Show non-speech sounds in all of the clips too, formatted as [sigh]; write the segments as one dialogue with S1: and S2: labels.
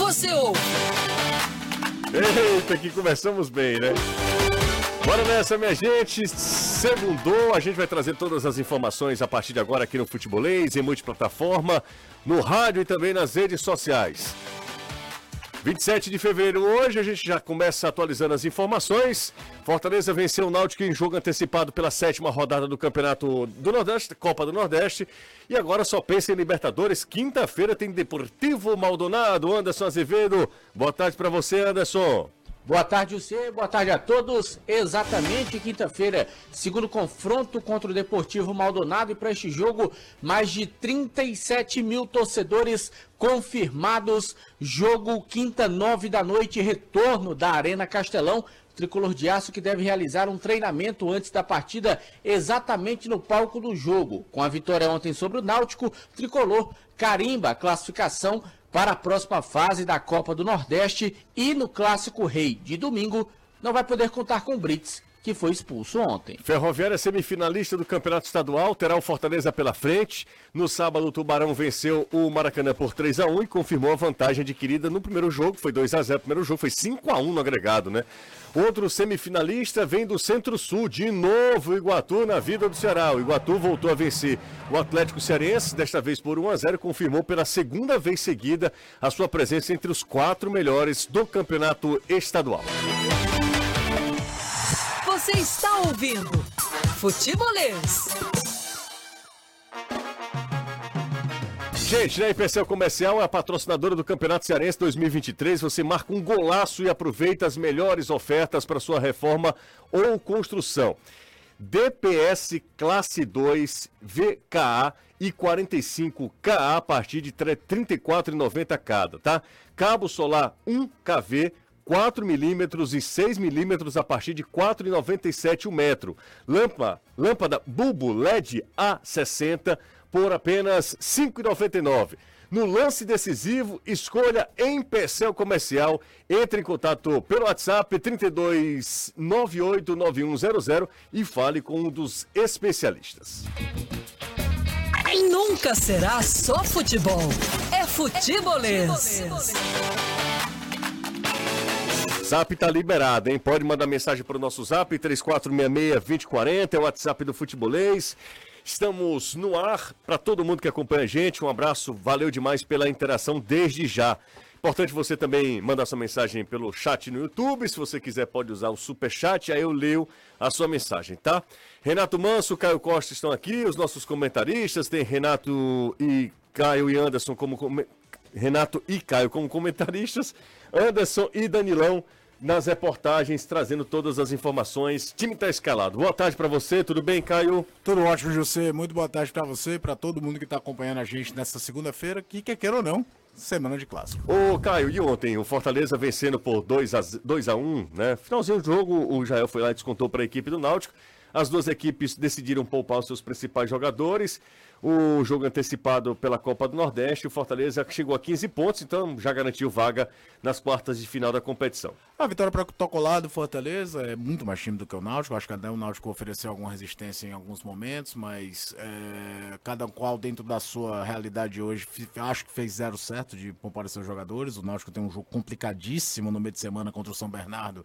S1: você ouve.
S2: Eita, que começamos bem, né? Bora nessa, minha gente. Segundou, a gente vai trazer todas as informações a partir de agora aqui no Futebolês, em multiplataforma, no rádio e também nas redes sociais. 27 de fevereiro hoje, a gente já começa atualizando as informações. Fortaleza venceu o Náutico em jogo antecipado pela sétima rodada do Campeonato do Nordeste, Copa do Nordeste. E agora só pensa em Libertadores. Quinta-feira tem Deportivo Maldonado. Anderson Azevedo, boa tarde para você, Anderson.
S3: Boa tarde, você. Boa tarde a todos. Exatamente, quinta-feira, segundo confronto contra o Deportivo Maldonado. E para este jogo, mais de 37 mil torcedores confirmados. Jogo quinta, nove da noite, retorno da Arena Castelão. Tricolor de Aço que deve realizar um treinamento antes da partida, exatamente no palco do jogo. Com a vitória ontem sobre o Náutico, Tricolor carimba classificação para a próxima fase da Copa do Nordeste e no Clássico Rei de domingo não vai poder contar com o Brits, que foi expulso ontem.
S2: Ferroviária semifinalista do Campeonato Estadual, terá o Fortaleza pela frente. No sábado, o Tubarão venceu o Maracanã por 3 a 1 e confirmou a vantagem adquirida no primeiro jogo, foi 2 a 0 O primeiro jogo foi 5 a 1 no agregado, né? Outro semifinalista vem do Centro-Sul, de novo Iguatu na vida do Ceará. O Iguatu voltou a vencer o Atlético Cearense, desta vez por 1 a 0 confirmou pela segunda vez seguida a sua presença entre os quatro melhores do campeonato estadual.
S1: Você está ouvindo Futebolês.
S2: Gente, a IPCL Comercial é a patrocinadora do Campeonato Cearense 2023. Você marca um golaço e aproveita as melhores ofertas para sua reforma ou construção. DPS Classe 2 VKA e 45KA a partir de R$ 34,90 cada, tá? Cabo solar 1 kV 4 milímetros e 6 milímetros a partir de R$ 4,97 o metro. Lâmpada, lâmpada bulbo LED A60 por apenas R$ 5,99. No lance decisivo, escolha em Percel Comercial. Entre em contato pelo WhatsApp 32989100 e fale com um dos especialistas.
S1: Nunca será só futebol. É futebolês.
S2: Zap tá liberado, hein? Pode mandar mensagem para o nosso zap 3466-2040, é o WhatsApp do Futebolês. Estamos no ar para todo mundo que acompanha a gente. Um abraço, valeu demais pela interação desde já. Importante você também mandar sua mensagem pelo chat no YouTube. Se você quiser, pode usar o super chat, aí eu leio a sua mensagem, tá? Renato Manso, Caio Costa estão aqui, os nossos comentaristas. Tem Renato e Caio e Anderson como Renato e Caio como comentaristas, Anderson e Danilão nas reportagens, trazendo todas as informações. Time está escalado. Boa tarde para você, tudo bem, Caio?
S4: Tudo ótimo, José. Muito boa tarde para você e para todo mundo que está acompanhando a gente nessa segunda-feira, que quer queira ou não, semana de clássico.
S2: Ô, Caio, e ontem o Fortaleza vencendo por 2 a, 2 a 1 né? Finalzinho do jogo, o Jael foi lá e descontou para a equipe do Náutico. As duas equipes decidiram poupar os seus principais jogadores o jogo antecipado pela Copa do Nordeste. O Fortaleza chegou a 15 pontos, então já garantiu vaga nas quartas de final da competição.
S4: A vitória protocolada do Fortaleza é muito mais time do que o Náutico. Acho que até o Náutico ofereceu alguma resistência em alguns momentos, mas é, cada qual dentro da sua realidade hoje, acho que fez zero certo de poupar seus jogadores. O Náutico tem um jogo complicadíssimo no meio de semana contra o São Bernardo,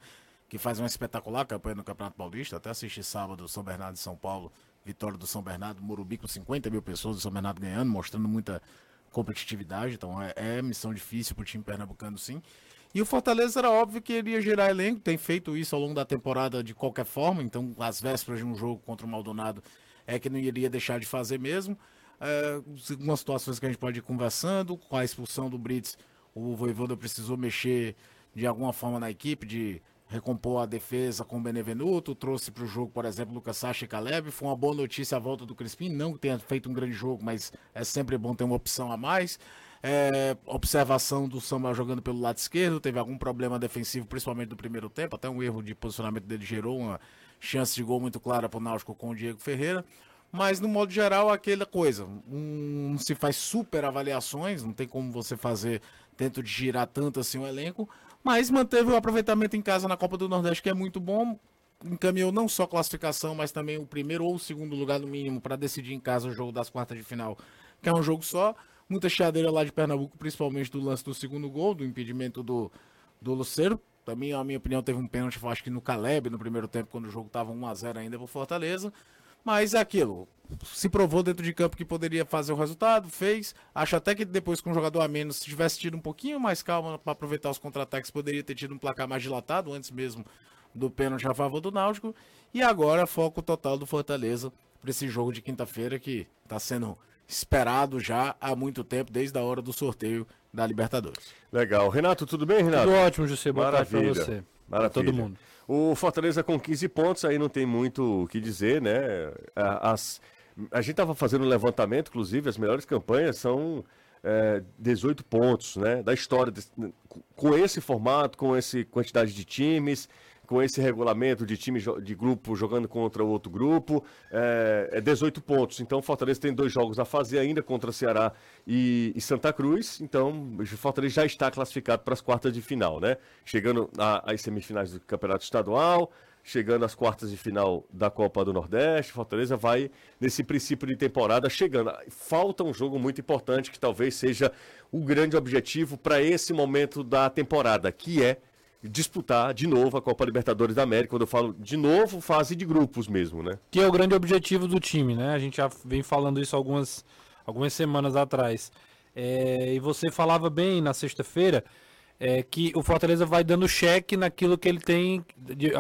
S4: que faz uma espetacular campanha no Campeonato Paulista. Até assisti sábado São Bernardo e São Paulo vitória do São Bernardo, Morumbi com 50 mil pessoas, o São Bernardo ganhando, mostrando muita competitividade, então é, é missão difícil para o time pernambucano sim. E o Fortaleza era óbvio que ele ia gerar elenco, tem feito isso ao longo da temporada de qualquer forma, então as vésperas de um jogo contra o Maldonado é que não iria deixar de fazer mesmo. É, algumas situações que a gente pode ir conversando, com a expulsão do Brits, o Voivoda precisou mexer de alguma forma na equipe, de recompor a defesa com o Benevenuto, trouxe para o jogo, por exemplo, Lucas Sacha e Caleb. Foi uma boa notícia a volta do Crispim, não que tenha feito um grande jogo, mas é sempre bom ter uma opção a mais. É, observação do Samuel jogando pelo lado esquerdo, teve algum problema defensivo, principalmente no primeiro tempo, até um erro de posicionamento dele gerou uma chance de gol muito clara para o Náutico com o Diego Ferreira. Mas, no modo geral, aquela coisa. Um, não se faz super avaliações, não tem como você fazer, tento de girar tanto assim o elenco, mas manteve o aproveitamento em casa na Copa do Nordeste, que é muito bom. Encaminhou não só classificação, mas também o primeiro ou o segundo lugar no mínimo para decidir em casa o jogo das quartas de final, que é um jogo só. muita chadeira lá de Pernambuco, principalmente do lance do segundo gol, do impedimento do, do Luceiro. Também, a minha opinião, teve um pênalti, acho que no Caleb, no primeiro tempo, quando o jogo estava 1x0 ainda pro Fortaleza. Mas é aquilo, se provou dentro de campo que poderia fazer o resultado, fez. Acho até que depois com um jogador a menos, se tivesse tido um pouquinho mais calma para aproveitar os contra-ataques, poderia ter tido um placar mais dilatado antes mesmo do pênalti a favor do Náutico. E agora foco total do Fortaleza para esse jogo de quinta-feira que está sendo esperado já há muito tempo, desde a hora do sorteio da Libertadores.
S2: Legal. Renato, tudo bem, Renato?
S5: Tudo ótimo, José. Boa
S2: Maravilha.
S5: tarde pra você.
S2: Maravilha.
S5: Pra todo mundo.
S2: O Fortaleza com 15 pontos, aí não tem muito o que dizer, né? As, a gente estava fazendo um levantamento, inclusive, as melhores campanhas são é, 18 pontos, né? Da história, desse- com esse formato, com essa quantidade de times, com esse regulamento de time de grupo jogando contra outro grupo, é, é 18 pontos. Então o Fortaleza tem dois jogos a fazer ainda contra Ceará e, e Santa Cruz. Então o Fortaleza já está classificado para as quartas de final, né? Chegando às semifinais do Campeonato Estadual, chegando às quartas de final da Copa do Nordeste, Fortaleza vai nesse princípio de temporada chegando. Falta um jogo muito importante que talvez seja o grande objetivo para esse momento da temporada, que é disputar de novo a Copa Libertadores da América. Quando eu falo de novo, fase de grupos mesmo, né?
S5: Que é o grande objetivo do time, né? A gente já vem falando isso algumas, algumas semanas atrás. É, e você falava bem na sexta-feira é, que o Fortaleza vai dando cheque naquilo que ele tem,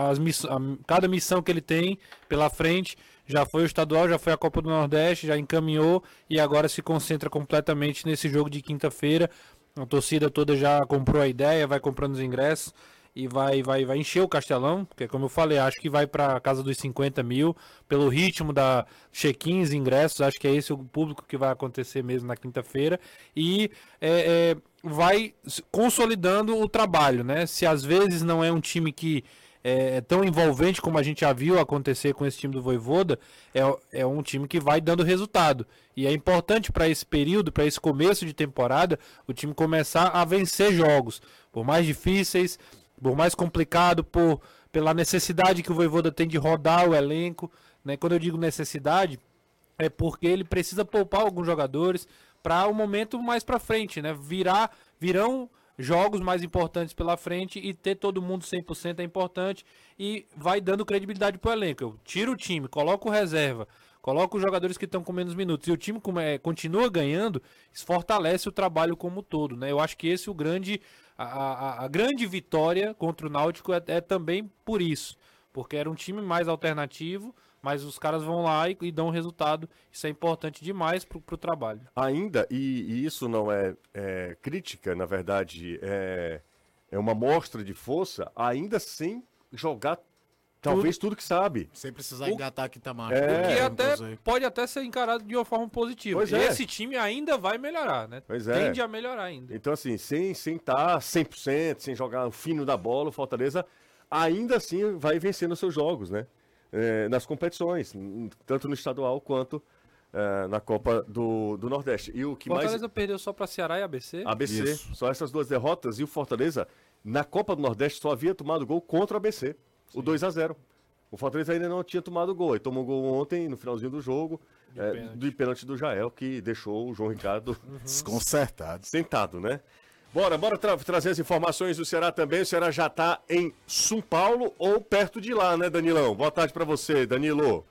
S5: as miss, a- cada missão que ele tem pela frente. Já foi o estadual, já foi a Copa do Nordeste, já encaminhou e agora se concentra completamente nesse jogo de quinta-feira. A torcida toda já comprou a ideia, vai comprando os ingressos e vai, vai, vai encher o Castelão, porque como eu falei, acho que vai para casa dos 50 mil, pelo ritmo da check-ins, ingressos, acho que é esse o público que vai acontecer mesmo na quinta-feira, e é, é, vai consolidando o trabalho, né? Se às vezes não é um time que é, é tão envolvente como a gente já viu acontecer com esse time do Voivoda, é, é um time que vai dando resultado. E é importante para esse período, para esse começo de temporada, o time começar a vencer jogos, por mais difíceis, por mais complicado, por pela necessidade que o Voivoda tem de rodar o elenco, né? Quando eu digo necessidade, é porque ele precisa poupar alguns jogadores para o momento mais para frente, né? Virar, virão jogos mais importantes pela frente e ter todo mundo 100% é importante e vai dando credibilidade pro elenco. Eu tiro o time, coloco o reserva, coloco os jogadores que estão com menos minutos e o time é- continua ganhando, isso fortalece o trabalho como um todo, né? Eu acho que esse é o grande a, a- a grande vitória contra o Náutico é, é também por isso, porque era um time mais alternativo, mas os caras vão lá e, e dão resultado. Isso é importante demais pro, pro trabalho.
S2: Ainda, e, e isso não é, é crítica, na verdade, é, é uma mostra de força, ainda sem jogar talvez tudo, que sabe.
S4: Sem precisar
S5: O-
S4: engatar aqui Tamar.
S2: É,
S5: O que
S2: eu
S5: até pode até ser encarado de uma forma positiva.
S2: Pois é.
S5: Esse time ainda vai melhorar, né?
S2: Pois é.
S5: Tende a melhorar ainda.
S2: Então, assim, sem estar sem tá 100%, sem jogar o fino da bola, o Fortaleza ainda assim vai vencendo seus jogos, né? É, nas competições, tanto no estadual quanto é, na Copa do, do Nordeste. E o que
S5: Fortaleza
S2: mais.
S5: perdeu só pra Ceará e ABC.
S2: ABC,
S4: Isso.
S2: só essas duas derrotas. E o Fortaleza, na Copa do Nordeste, só havia tomado gol contra o ABC, o 2 a 0 O Fortaleza ainda não tinha tomado gol. Ele tomou gol ontem, no finalzinho do jogo, é,
S5: pênalti.
S2: do pênalti do Jael, que deixou o João Ricardo [laughs]
S4: Desconcertado.
S2: sentado, né? Bora, bora tra- trazer as informações do Ceará também. O Ceará já tá em São Paulo ou perto de lá, né, Danilão? Boa tarde pra você, Danilo.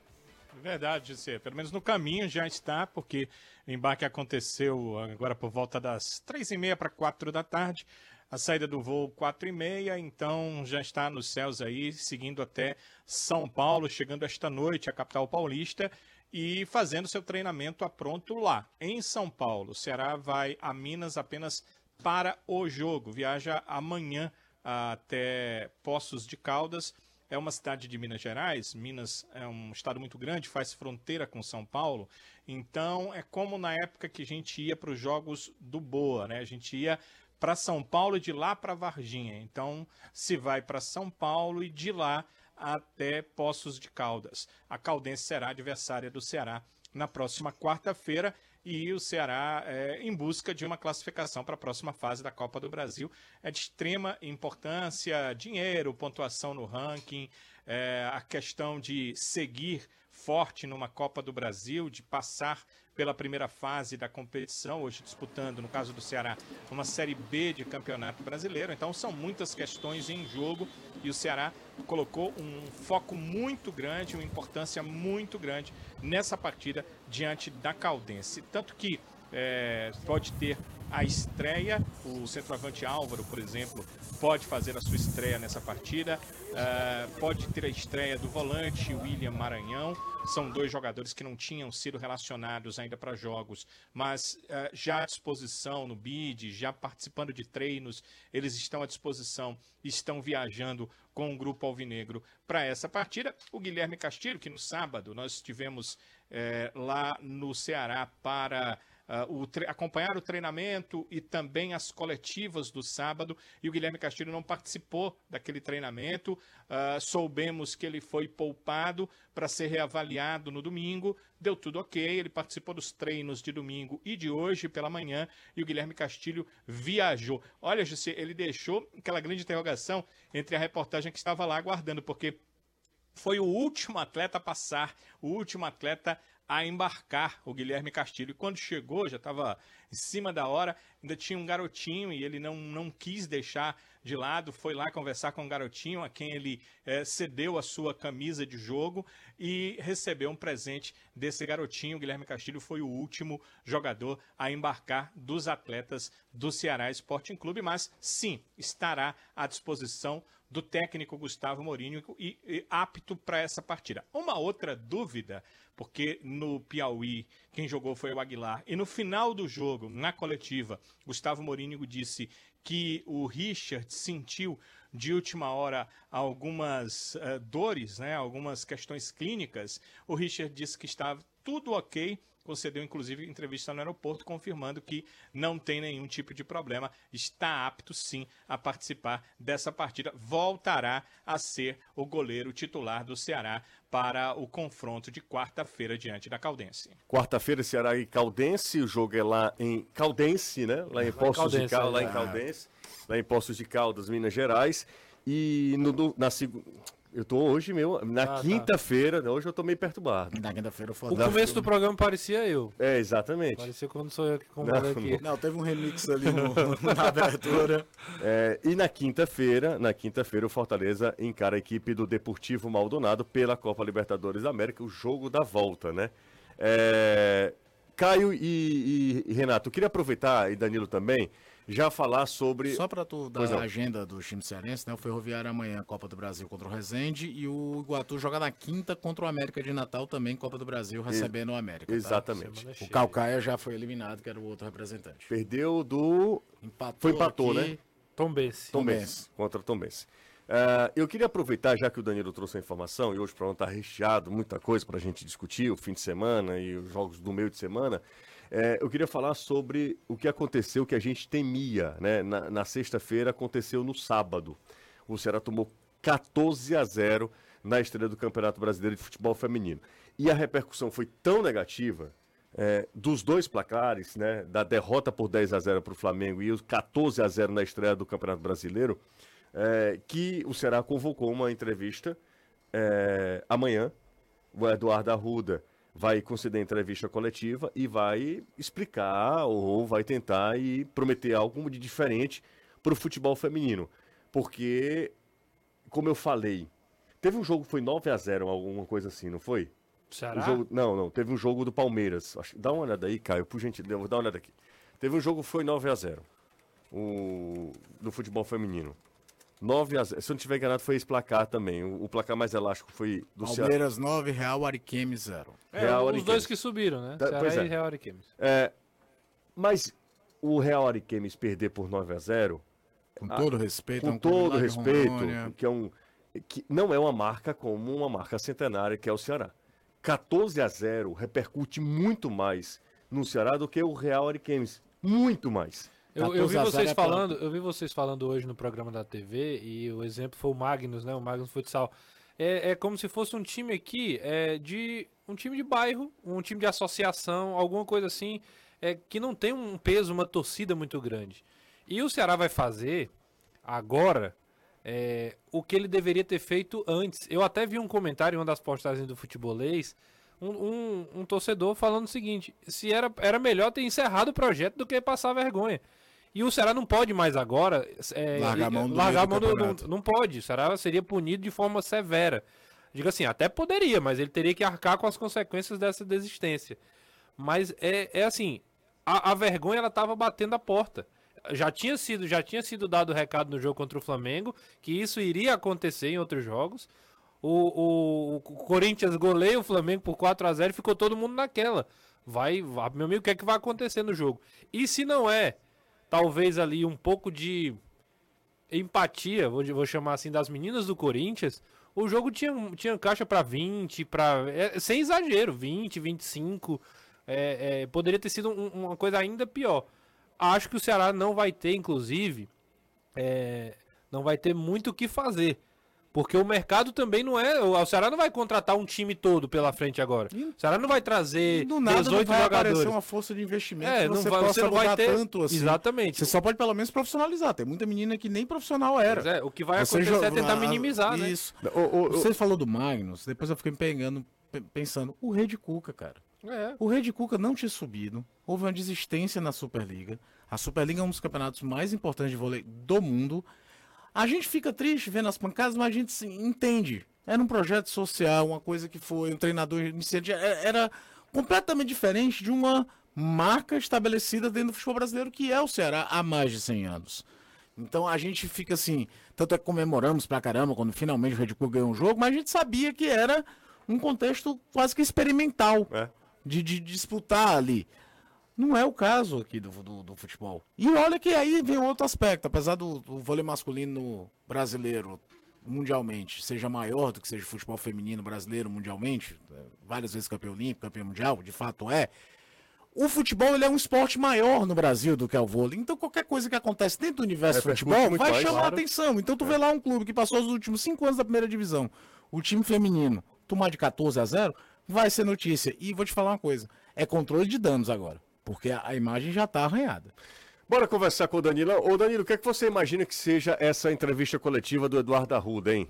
S6: Verdade, José. Pelo menos no caminho já está, porque o embarque aconteceu agora por volta das três e meia para quatro da tarde. A saída do voo quatro e meia, então já está nos céus aí, seguindo até São Paulo, chegando esta noite à capital paulista e fazendo seu treinamento a pronto lá. Em São Paulo, o Ceará vai a Minas apenas para o jogo. Viaja amanhã até Poços de Caldas é uma cidade de Minas Gerais. Minas é um estado muito grande, faz fronteira com São Paulo. Então é como na época que a gente ia para os jogos do Boa, né? A gente ia para São Paulo e de lá para Varginha. Então se vai para São Paulo e de lá até Poços de Caldas. A Caldense será adversária do Ceará na próxima quarta-feira e o Ceará é, em busca de uma classificação para a próxima fase da Copa do Brasil. É de extrema importância, dinheiro, pontuação no ranking, é, a questão de seguir forte numa Copa do Brasil, de passar pela primeira fase da competição, hoje disputando, no caso do Ceará, uma Série B de Campeonato Brasileiro. Então são muitas questões em jogo e o Ceará colocou um foco muito grande, uma importância muito grande nessa partida diante da Caldense. Tanto que é, pode ter a estreia. O centroavante Álvaro, por exemplo, pode fazer a sua estreia nessa partida. Uh, pode ter a estreia do volante William Maranhão. São dois jogadores que não tinham sido relacionados ainda para jogos, mas uh, já à disposição no BID, já participando de treinos, eles estão à disposição, estão viajando com o grupo alvinegro para essa partida. O Guilherme Castilho, que no sábado nós estivemos eh, lá no Ceará para o acompanhar o treinamento e também as coletivas do sábado. E o Guilherme Castilho não participou daquele treinamento. Uh, soubemos que ele foi poupado para ser reavaliado no domingo. Deu tudo ok. Ele participou dos treinos de domingo e de hoje pela manhã. E o Guilherme Castilho viajou. Olha, José, ele deixou aquela grande interrogação entre a reportagem que estava lá aguardando, porque foi o último atleta a passar, o último atleta a embarcar o Guilherme Castilho. E quando chegou, já estava em cima da hora, ainda tinha um garotinho e ele não, não quis deixar de lado, foi lá conversar com o garotinho, a quem ele é, cedeu a sua camisa de jogo e recebeu um presente desse garotinho. Guilherme Castilho foi o último jogador a embarcar dos atletas do Ceará Sporting Clube, mas sim, estará à disposição do técnico Gustavo Mourinho e, e apto para essa partida. Uma outra dúvida porque no Piauí quem jogou foi o Aguilar. E no final do jogo, na coletiva, Gustavo Morínigo disse que o Richard sentiu de última hora algumas uh, dores, né, algumas questões clínicas. O Richard disse que estava tudo ok concedeu inclusive entrevista no aeroporto confirmando que não tem nenhum tipo de problema, está apto sim a participar dessa partida, voltará a ser o goleiro titular do Ceará para o confronto de quarta-feira diante da Caldense.
S2: Quarta-feira Ceará e Caldense, o jogo é lá em Caldense, né? Lá em Poços de Caldas, lá em é. Caldense, lá em Poços de Caldas, Minas Gerais. E no, na segunda eu tô hoje meu, na ah, tá. quinta-feira, tá. hoje eu tô meio perturbado.
S5: Na quinta-feira eu O começo do programa parecia eu.
S2: É, exatamente.
S5: Parecia quando sou eu que comando aqui.
S4: Não, teve um remix ali no, na abertura.
S2: É, e na quinta-feira, na quinta-feira o Fortaleza encara a equipe do Deportivo Maldonado pela Copa Libertadores da América, o jogo da volta, né? É, Caio e, e, e Renato, eu queria aproveitar, e Danilo também, já falar sobre.
S4: Só para tu dar a agenda do time cearense, né? O Ferroviário amanhã, Copa do Brasil contra o Resende, e o Iguatu joga na quinta contra o América de Natal, também Copa do Brasil, recebendo o América. Tá?
S2: Exatamente.
S4: O Calcaia já foi eliminado, que era o outro representante.
S2: Perdeu do.
S4: Empatou
S2: foi empatou,
S4: aqui...
S2: né?
S5: Tom Bense.
S2: Tom Bense. Contra Tom Bense. Uh, eu queria aproveitar, já que o Danilo trouxe a informação, e hoje o programa está recheado, muita coisa para a gente discutir, o fim de semana e os jogos do meio de semana. É, eu queria falar sobre o que aconteceu, que a gente temia, né? Na, na sexta-feira aconteceu no sábado. O Ceará tomou 14 a 0 na estreia do Campeonato Brasileiro de Futebol Feminino. E a repercussão foi tão negativa é, dos dois placares, né? Da derrota por 10 a 0 para o Flamengo e os 14 a 0 na estreia do Campeonato Brasileiro, é, que o Ceará convocou uma entrevista é, amanhã. O Eduardo Arruda vai conceder entrevista coletiva e vai explicar ou vai tentar e prometer algo de diferente para o futebol feminino. Porque, como eu falei, teve um jogo que foi 9 a 0 alguma coisa assim, não foi?
S5: Será?
S2: jogo, não, não. Teve um jogo do Palmeiras. Dá uma olhada aí, Caio, por gentileza. Vou dar uma olhada aqui. Teve um jogo que foi 9 a 0 o, do futebol feminino. 9 a 0. Se eu não tiver enganado, foi esse placar também. O, o placar mais elástico foi
S4: do Palmeiras Ceará. 9, Real Ariquemes 0.
S5: É, Real, os Ariquemes. dois que subiram, né?
S2: Da, Ceará é.
S5: e Real Ariquemes.
S2: É, mas o Real Ariquemes perder por 9 a 0
S4: com todo respeito,
S2: com é um todo respeito, que é um que não é uma marca como uma marca centenária que é o Ceará. 14 a 0 repercute muito mais no Ceará do que o Real Ariquemes, muito mais.
S5: Eu, eu, vi vocês é falando, eu vi vocês falando hoje no programa da TV e o exemplo foi o Magnus, né? O Magnus Futsal. É, é como se fosse um time aqui é, de um time de bairro, um time de associação, alguma coisa assim, é, que não tem um peso, uma torcida muito grande. E o Ceará vai fazer agora é, o que ele deveria ter feito antes. Eu até vi um comentário em uma das postagens do Futebolês, um, um, um torcedor falando o seguinte: se era, era melhor ter encerrado o projeto do que passar vergonha. E o Ceará não pode mais agora é,
S4: Largar a mão do
S5: largar
S4: do
S5: mão do-
S4: campeonato.
S5: não pode. O Ceará seria punido de forma severa. Diga assim, até poderia, mas ele teria que arcar com as consequências dessa desistência. Mas é, é assim, a, a vergonha ela estava batendo a porta. Já tinha sido, já tinha sido dado o recado no jogo contra o Flamengo que isso iria acontecer em outros jogos. O, o- o Corinthians goleia o Flamengo por 4 a 0 e ficou todo mundo naquela. Vai, vai, meu amigo, o que é que vai acontecer no jogo? E se não é, talvez ali um pouco de empatia, vou, chamar assim, das meninas do Corinthians, o jogo tinha, tinha caixa para 20, para sem exagero, 20, 25. É, é, poderia ter sido um- uma coisa ainda pior. Acho que o Ceará não vai ter, inclusive, é, não vai ter muito o que fazer. Porque o mercado também não é. O Ceará não vai contratar um time todo pela frente agora. O Ceará não vai trazer
S4: Do nada não
S5: 18
S4: vai aparecer
S5: jogadores.
S4: uma força de investimento
S5: É,
S4: que
S5: não
S4: você
S5: vai-
S4: possa
S5: você não vai ter-
S4: tanto assim.
S5: Exatamente.
S4: Você só pode pelo menos profissionalizar. Tem muita menina que nem profissional era.
S5: Mas é, o que vai
S4: Você
S5: acontecer é tentar
S4: ah,
S5: minimizar, né?
S4: Isso.
S2: O- o- o-
S4: Você falou do Magnus, depois eu fiquei me pegando, pe- pensando, o Rei de Cuca, cara.
S5: É.
S4: O Rei de Cuca não tinha subido, houve uma desistência na Superliga. A Superliga é um dos campeonatos mais importantes de vôlei do mundo. A gente fica triste vendo as pancadas, mas a gente se entende. Era um projeto social, uma coisa que foi um treinador iniciante. é- Era completamente diferente de uma marca estabelecida dentro do futebol brasileiro, que é o Ceará há mais de 100 anos. Então a gente fica assim, tanto é que comemoramos pra caramba quando finalmente o Red Bull ganhou um jogo, mas a gente sabia que era um contexto quase que experimental
S2: É.
S4: de, de disputar ali. Não é o caso aqui do, do, do futebol. E olha que aí vem outro aspecto, apesar do, do vôlei masculino brasileiro mundialmente seja maior do que seja o futebol feminino brasileiro mundialmente, é, várias vezes campeão olímpico, campeão mundial, de fato é. O futebol ele é um esporte maior no Brasil do que é o vôlei. Então qualquer coisa que acontece dentro do universo do
S2: Repercute
S4: futebol vai
S2: mais,
S4: chamar
S2: claro.
S4: atenção. Então tu vê lá um clube que passou os últimos cinco anos da primeira divisão, o time feminino tomar de 14 a 0, vai ser notícia. E vou te falar uma coisa, é controle de danos agora, porque a, a imagem já tá arranhada.
S2: Bora conversar com o Danilo. Ô Danilo, o que é que você imagina que seja essa entrevista coletiva do Eduardo Arruda, hein?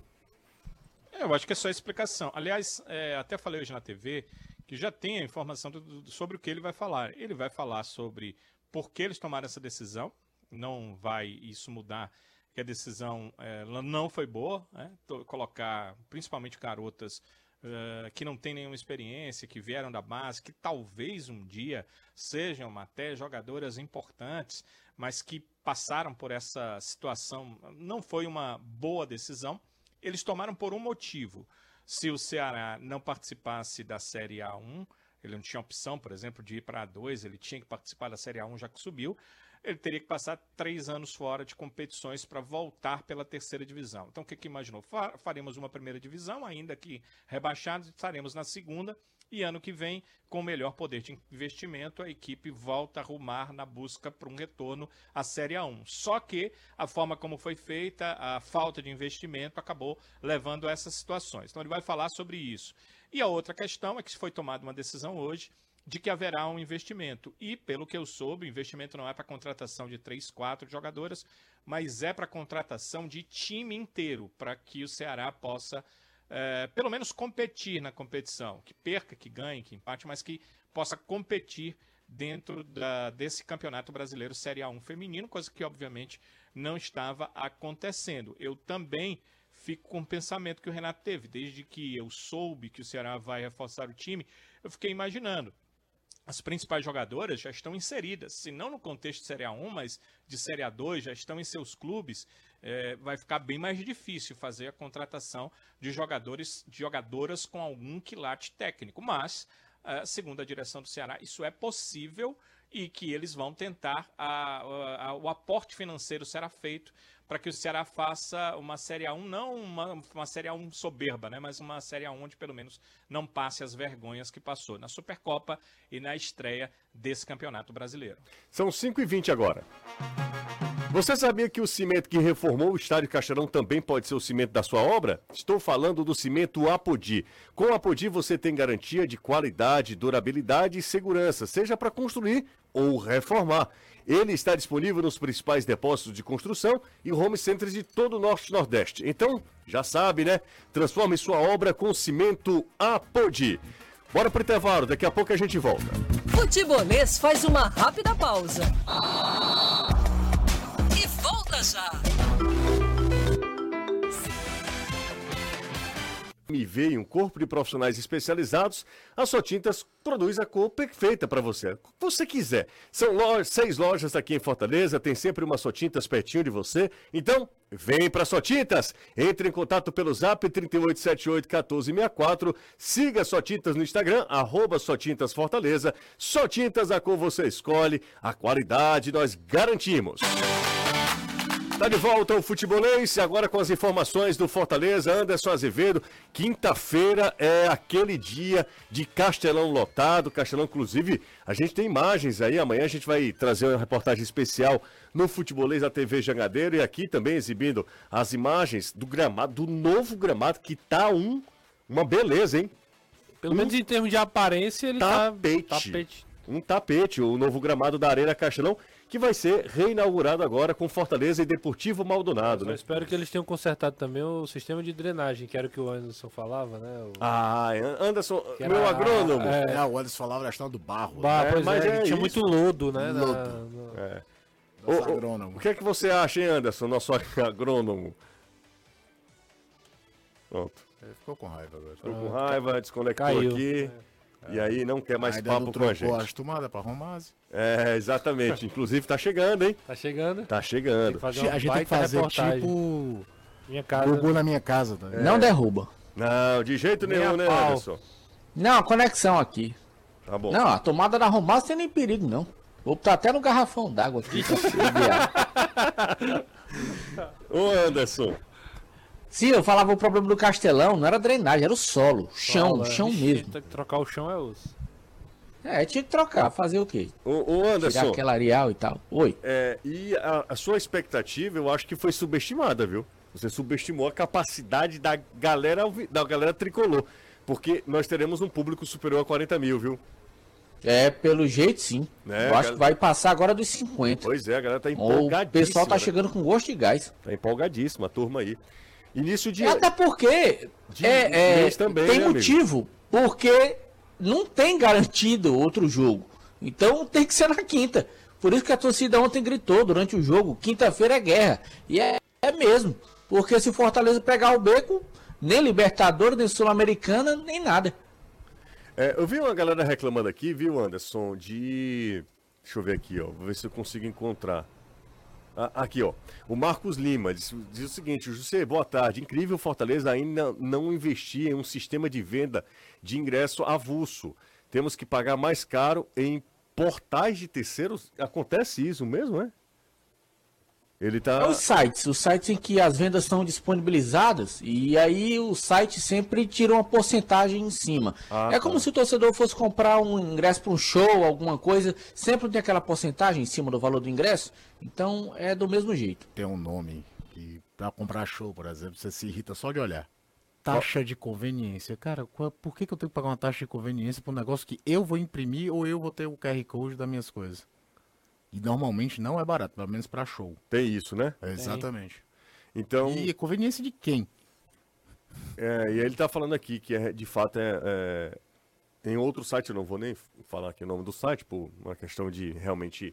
S6: É, eu acho que é só explicação. Aliás, é, até falei hoje na TV que já tem a informação do- do- sobre o que ele vai falar. Ele vai falar sobre por que eles tomaram essa decisão. Não vai isso mudar, que a decisão é, não foi boa. Né? Colocar principalmente garotas eh, que não têm nenhuma experiência, que vieram da base, que talvez um dia sejam até jogadoras importantes, mas que passaram por essa situação. Não foi uma boa decisão eles tomaram por um motivo. Se o Ceará não participasse da Série A1, ele não tinha opção, por exemplo, de ir para a A2, ele tinha que participar da Série A1 já que subiu, ele teria que passar três anos fora de competições para voltar pela terceira divisão. Então, o que, que imaginou? Fa- Faremos uma primeira divisão, ainda que rebaixados, estaremos na segunda, e ano que vem, com melhor poder de investimento, a equipe volta a rumar na busca por um retorno à Série A1. Só que a forma como foi feita, a falta de investimento, acabou levando a essas situações. Então, ele vai falar sobre isso. E a outra questão é que foi tomada uma decisão hoje de que haverá um investimento. E, pelo que eu soube, o investimento não é para contratação de três, quatro jogadoras, mas é para contratação de time inteiro, para que o Ceará possa, eh, pelo menos, competir na competição. Que perca, que ganhe, que empate, mas que possa competir dentro da- desse campeonato brasileiro Série A1 feminino, coisa que, obviamente, não estava acontecendo. Eu também fico com o pensamento que o Renato teve. Desde que eu soube que o Ceará vai reforçar o time, eu fiquei imaginando as principais jogadoras já estão inseridas, se não no contexto de Série A1, mas de Série A2, já estão em seus clubes, eh, vai ficar bem mais difícil fazer a contratação de jogadores, de jogadoras com algum quilate técnico. Mas, eh, segundo a direção do Ceará, isso é possível e que eles vão tentar, a- a- a- o aporte financeiro será feito para que o Ceará faça uma Série A1, não uma, uma Série A1 soberba, né, mas uma Série A1 onde pelo menos não passe as vergonhas que passou na Supercopa e na estreia desse Campeonato Brasileiro.
S2: São 5 e 20 agora. Você sabia que o cimento que reformou o estádio Castelão também pode ser o cimento da sua obra? Estou falando do cimento Apodi. Com o Apodi você tem garantia de qualidade, durabilidade e segurança, seja para construir ou reformar. Ele está disponível nos principais depósitos de construção e home centers de todo o Norte e Nordeste. Então, já sabe, né? Transforme sua obra com cimento Apodi. Bora pro intervalo, daqui a pouco a gente volta.
S1: Futebolês faz uma rápida pausa. E volta já.
S2: MV e um corpo de profissionais especializados, a Só Tintas produz a cor perfeita para você. O que você quiser. São lojas, seis lojas aqui em Fortaleza, tem sempre uma Só Tintas pertinho de você. Então, vem para Só Tintas. Entre em contato pelo zap 38781464. Siga Só Tintas no Instagram, arroba Só Tintas Fortaleza. Só Tintas, a cor você escolhe, a qualidade nós garantimos. Tá de volta o Futebolês, agora com as informações do Fortaleza, Anderson Azevedo. Quinta-feira é aquele dia de Castelão lotado. Castelão, inclusive, a gente tem imagens aí. Amanhã a gente vai trazer uma reportagem especial no Futebolês da TV Jangadeiro e aqui também exibindo as imagens do gramado, do novo gramado, que tá um, uma beleza, hein?
S5: Pelo menos em termos de aparência, ele
S2: Tapete.
S5: tá tapete.
S2: Um tapete, o novo gramado da Arena Castelão, que vai ser reinaugurado agora com Fortaleza e Deportivo Maldonado,
S5: Eu
S2: né?
S5: espero que eles tenham consertado também o sistema de drenagem, que era o que o Anderson falava, né? O...
S2: Ah, Anderson,
S5: Que
S2: meu
S5: era-
S2: agrônomo.
S5: É,
S4: É, o Anderson falava da questão do barro.
S5: bah,
S2: É,
S5: pois
S2: mas
S5: é,
S2: é
S5: tinha
S2: isso.
S5: muito lodo, né? na-
S4: Lodo.
S5: no-
S2: Ô,
S4: Nosso
S2: ô,
S4: agrônomo.
S2: O que é que você acha, hein, Anderson, nosso [laughs] agrônomo? Pronto.
S4: Ele ficou com raiva agora.
S2: Ficou com raiva, desconectou
S5: Caiu.
S2: aqui. E aí não quer mais
S4: Ainda
S2: papo
S4: não
S2: com a gente.
S4: as tomadas pra Romase.
S2: É, exatamente. Inclusive tá chegando, hein?
S5: Tá chegando.
S2: Tá chegando.
S4: A gente tem que fazer
S5: reportagem.
S4: tipo
S5: Minha casa.
S4: Na minha casa. Tá?
S3: Não derruba.
S2: Não, de jeito
S5: Nem
S2: nenhum, né,
S5: pau.
S2: Anderson?
S3: Não, a conexão aqui.
S2: Tá bom.
S3: Não, a tomada da Romar não tem nem perigo, não. Vou botar até no garrafão d'água aqui. ver. [laughs]
S2: Ô, Anderson.
S3: Sim, eu falava o problema do Castelão, não era drenagem, era o solo, chão,
S5: Fala,
S3: chão
S5: vixe,
S3: mesmo.
S5: tem que Trocar o chão é osso.
S3: É, tinha que trocar, fazer o quê?
S2: Ô, ô
S3: Tirar
S2: Anderson.
S3: aquela areal e tal. Oi.
S2: É, e a, a sua expectativa, eu acho que foi subestimada, viu? Você subestimou a capacidade da galera, da galera tricolor. Porque nós teremos um público superior a 40 mil, viu?
S3: É, pelo jeito sim.
S2: É,
S3: eu acho que vai passar agora dos 50.
S2: Pois é, a galera tá
S3: O
S2: empolgadíssima.
S3: pessoal tá
S2: né?
S3: chegando com gosto de gás.
S2: Tá empolgadíssima, a turma aí. Início de.
S3: Até porque
S2: de
S3: é, é,
S2: também,
S3: tem
S2: né, amigo?
S3: motivo, porque não tem garantido outro jogo. Então tem que ser na quinta. Por isso que a torcida ontem gritou durante o jogo, quinta-feira é guerra. E é, é mesmo. Porque se o Fortaleza pegar o beco, nem Libertadores, nem Sul-Americana, nem nada.
S2: É, eu vi uma galera reclamando aqui, viu, Anderson, de. Deixa eu ver aqui, ó. Vou ver se eu consigo encontrar. Ah, aqui, ó. O Marcos Lima diz, diz o seguinte: José, boa tarde. Incrível Fortaleza ainda não investir em um sistema de venda de ingresso avulso. Temos que pagar mais caro em portais de terceiros. Acontece isso mesmo, é? Ele
S3: É
S2: tá.
S3: os sites, os sites em que as vendas são disponibilizadas e aí o site sempre tira uma porcentagem em cima.
S2: Ah,
S3: é como
S2: tá.
S3: se o torcedor fosse comprar um ingresso para um show, alguma coisa, sempre tem aquela porcentagem em cima do valor do ingresso. Então é do mesmo jeito.
S4: Tem um nome que pra comprar show, por exemplo, você se irrita só de olhar. Taxa de conveniência. Cara, qual- por que, que eu tenho que pagar uma taxa de conveniência para um negócio que eu vou imprimir ou eu vou ter o QR Code das minhas coisas? E normalmente não é barato, pelo menos para show.
S2: Tem isso, né?
S4: exatamente.
S2: Então.
S4: E a conveniência de quem?
S2: É, e ele tá falando aqui que é, de fato é, é, tem outro site, eu não vou nem falar aqui o nome do site, por uma questão de realmente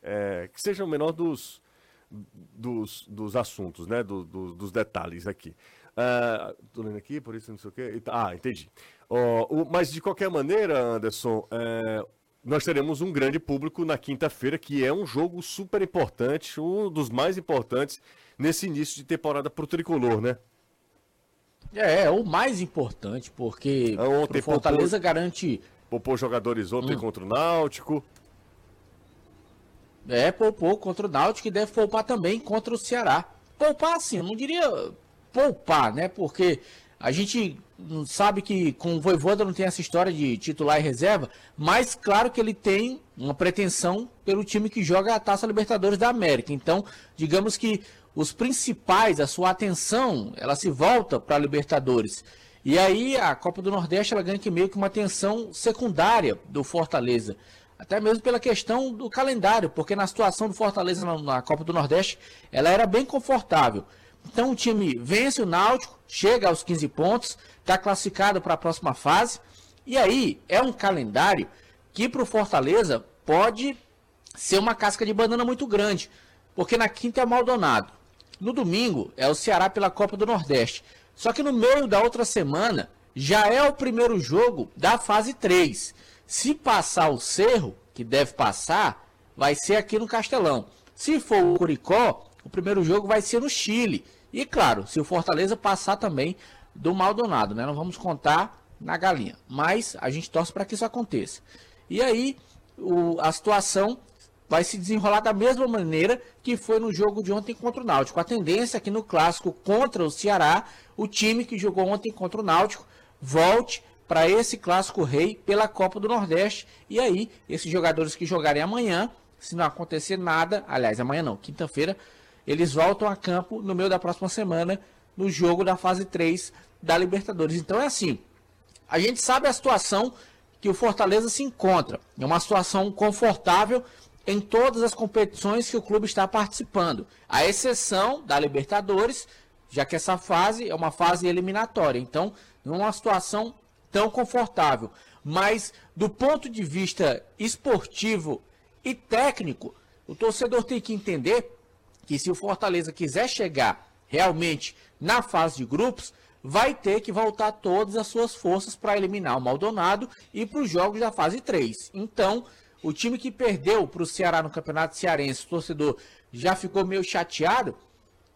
S2: é, que seja o menor dos, dos, dos assuntos, né? Do- do- dos detalhes aqui. Ah, tô lendo aqui, por isso não sei o quê. Ah, entendi. Ó, o- mas de qualquer maneira, Anderson, é, nós teremos um grande público na quinta-feira, que é um jogo super importante, um dos mais importantes nesse início de temporada pro tricolor, né?
S3: É, é o mais importante, porque
S2: Ah, ontem
S3: o Fortaleza
S2: poupou-
S3: garante.
S2: Poupou jogadores ontem
S3: Hum.
S2: contra o Náutico.
S3: É, poupou contra o Náutico e deve poupar também contra o Ceará. Poupar, assim, eu não diria poupar, né? Porque a gente sabe que com o Voivoda não tem essa história de titular e reserva, mas claro que ele tem uma pretensão pelo time que joga a Taça Libertadores da América. Então, digamos que os principais, a sua atenção, ela se volta para a Libertadores. E aí a Copa do Nordeste ela ganha que meio que uma atenção secundária do Fortaleza. até mesmo pela questão do calendário, porque na situação do Fortaleza na, na Copa do Nordeste, ela era bem confortável. Então o time vence o Náutico, chega aos 15 pontos, está classificado para a próxima fase. E aí é um calendário que para o Fortaleza pode ser uma casca de banana muito grande. Porque na quinta é o Maldonado. No domingo é o Ceará pela Copa do Nordeste. Só que no meio da outra semana já é o primeiro jogo da fase 3. Se passar o Cerro, que deve passar, vai ser aqui no Castelão. Se for o Curicó, o primeiro jogo vai ser no Chile. E claro, se o Fortaleza passar também do Maldonado, né? Não vamos contar na galinha. Mas a gente torce para que isso aconteça. E aí, o, a situação vai se desenrolar da mesma maneira que foi no jogo de ontem contra o Náutico. A tendência é que no clássico contra o Ceará, o time que jogou ontem contra o Náutico volte para esse clássico rei pela Copa do Nordeste. E aí, esses jogadores que jogarem amanhã, se não acontecer nada, aliás, amanhã não, quinta-feira, eles voltam a campo no meio da próxima semana no jogo da fase 3 da Libertadores. Então é assim, a gente sabe a situação que o Fortaleza se encontra. É uma situação confortável em todas as competições que o clube está participando, à exceção da Libertadores, já que essa fase é uma fase eliminatória. Então, não é uma situação tão confortável. Mas, do ponto de vista esportivo e técnico, o torcedor tem que entender que se o Fortaleza quiser chegar realmente na fase de grupos, vai ter que voltar todas as suas forças para eliminar o Maldonado e para os jogos da fase 3. Então, o time que perdeu para o Ceará no Campeonato Cearense, o torcedor já ficou meio chateado.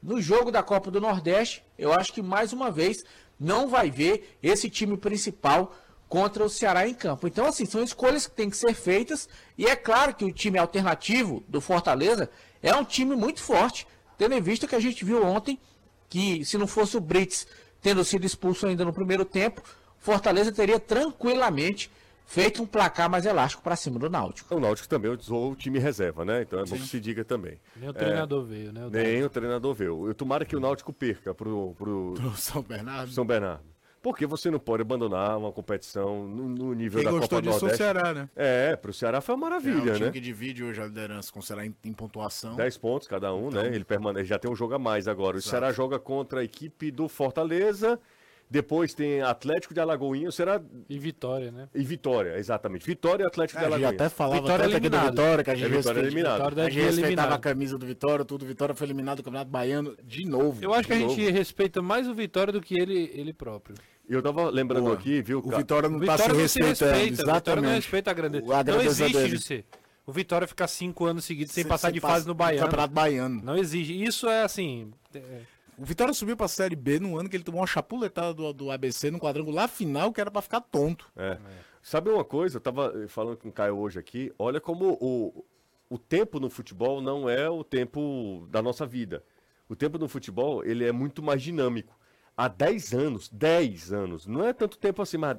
S3: No jogo da Copa do Nordeste, eu acho que mais uma vez não vai ver esse time principal contra o Ceará em campo. Então, assim, são escolhas que têm que ser feitas. E é claro que o time alternativo do Fortaleza é um time muito forte, tendo em vista que a gente viu ontem que se não fosse o Brits tendo sido expulso ainda no primeiro tempo, Fortaleza teria tranquilamente feito um placar mais elástico para cima do Náutico.
S2: O Náutico também usou o time reserva, né? Então é bom que se diga também.
S5: Nem o treinador é, veio, né?
S2: O nem o treinador veio. Eu tomara que o Náutico perca pro, pro,
S4: pro São Bernardo.
S2: São Bernardo. Porque você não pode abandonar uma competição no, no nível Quem da Copa do Nordeste.
S4: o Ceará, né?
S2: É, pro Ceará foi uma maravilha, é, o time
S4: né? que divide hoje a liderança com o Ceará em, em pontuação.
S2: 10 pontos cada um, então, né? Ele permanece, já tem um jogo a mais agora. Exato. O Ceará joga contra a equipe do Fortaleza depois tem Atlético de Alagoinhas, será...
S5: E Vitória, né?
S2: E Vitória, exatamente. Vitória e Atlético
S4: é,
S2: de Alagoinhas.
S4: até falava Vitória tanto aqui do Vitória, que a gente,
S2: é, Vitória eliminado.
S4: Vitória a gente respeitava a camisa do Vitória, tudo. Vitória foi eliminado do Campeonato Baiano de novo.
S5: Eu acho que a
S4: novo.
S5: gente respeita mais o Vitória do que ele, ele próprio.
S2: Eu tava lembrando Boa. aqui, viu?
S4: O Vitória não está se respeitando. Se respeita, exatamente. O Vitória
S5: não respeita a grandeza. A não existe. O Vitória ficar cinco anos seguidos sem, sem passar sem de fase no Baiano.
S4: Campeonato Baiano.
S5: Não existe. Isso é assim.
S4: É... O Vitória subiu pra Série B no ano que ele tomou uma chapuletada do, do ABC no quadrangular final, que era para ficar tonto.
S2: É. é. Sabe uma coisa? Eu tava falando com o Caio hoje aqui. Olha como o, o tempo no futebol não é o tempo da nossa vida. O tempo no futebol, ele é muito mais dinâmico. Há 10 anos, 10 anos, não é tanto tempo assim, mas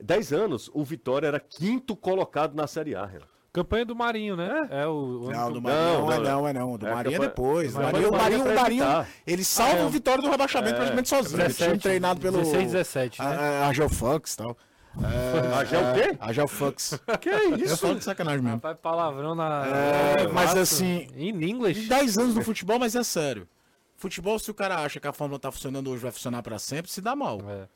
S2: 10 anos, o Vitória era quinto colocado na Série A, Renan.
S5: Campanha do Marinho, né?
S4: É, o. Não, do Marinho não, não, é não, é não. Do é Marinho é depois. O Marinho, o Marinho, o Marinho, ele salva ah, é. o Vitória do rebaixamento é, praticamente sozinho. 17, time treinado pelo.
S5: 16, 17. Né?
S4: A, a Geofox e tal.
S2: É, a Gel o quê?
S4: A Geofux.
S2: Que é isso?
S4: Eu falo de sacanagem mesmo.
S5: Rapaz, palavrão na.
S4: É, mas assim.
S5: Em inglês.
S4: 10 anos no futebol, mas é sério. Futebol, se o cara acha que a fórmula tá funcionando hoje, vai funcionar para sempre, se dá mal. É.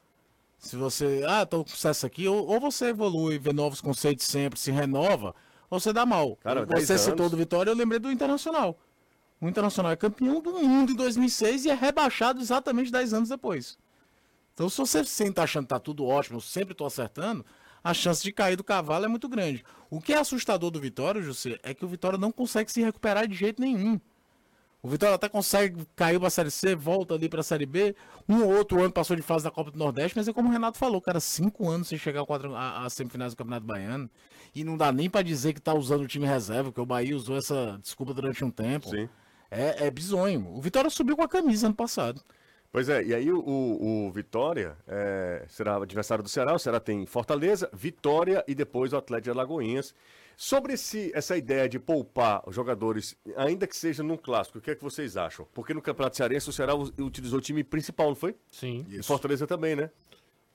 S4: Se você. Ah, tô com sucesso aqui, ou, ou você evolui, vê novos conceitos sempre, se renova você dá mal. Cara, você citou do Vitória, eu lembrei do Internacional. O Internacional é campeão do mundo em 2006 e é rebaixado exatamente 10 anos depois. Então, se você sempre achando que tá tudo ótimo, eu sempre estou acertando, a chance de cair do cavalo é muito grande. O que é assustador do Vitória, José, é que o Vitória não consegue se recuperar de jeito nenhum. O Vitória até consegue cair para a Série C, volta ali para a Série B. Um ou outro ano passou de fase da Copa do Nordeste, mas é como o Renato falou, cara, cinco anos sem chegar às semifinais do Campeonato Baiano. E não dá nem para dizer que tá usando o time reserva, porque o Bahia usou essa desculpa durante um tempo.
S2: Sim.
S4: É, é bizonho. O Vitória subiu com a camisa ano passado.
S2: Pois é, e aí o, o Vitória é, será adversário do Ceará. O Ceará tem Fortaleza, Vitória e depois o Atlético de Alagoinhas. Sobre esse, essa ideia de poupar os jogadores, ainda que seja num clássico, o que é que vocês acham? Porque no Campeonato Cearense o Ceará utilizou o time principal, não foi?
S5: Sim.
S2: E Fortaleza também, né?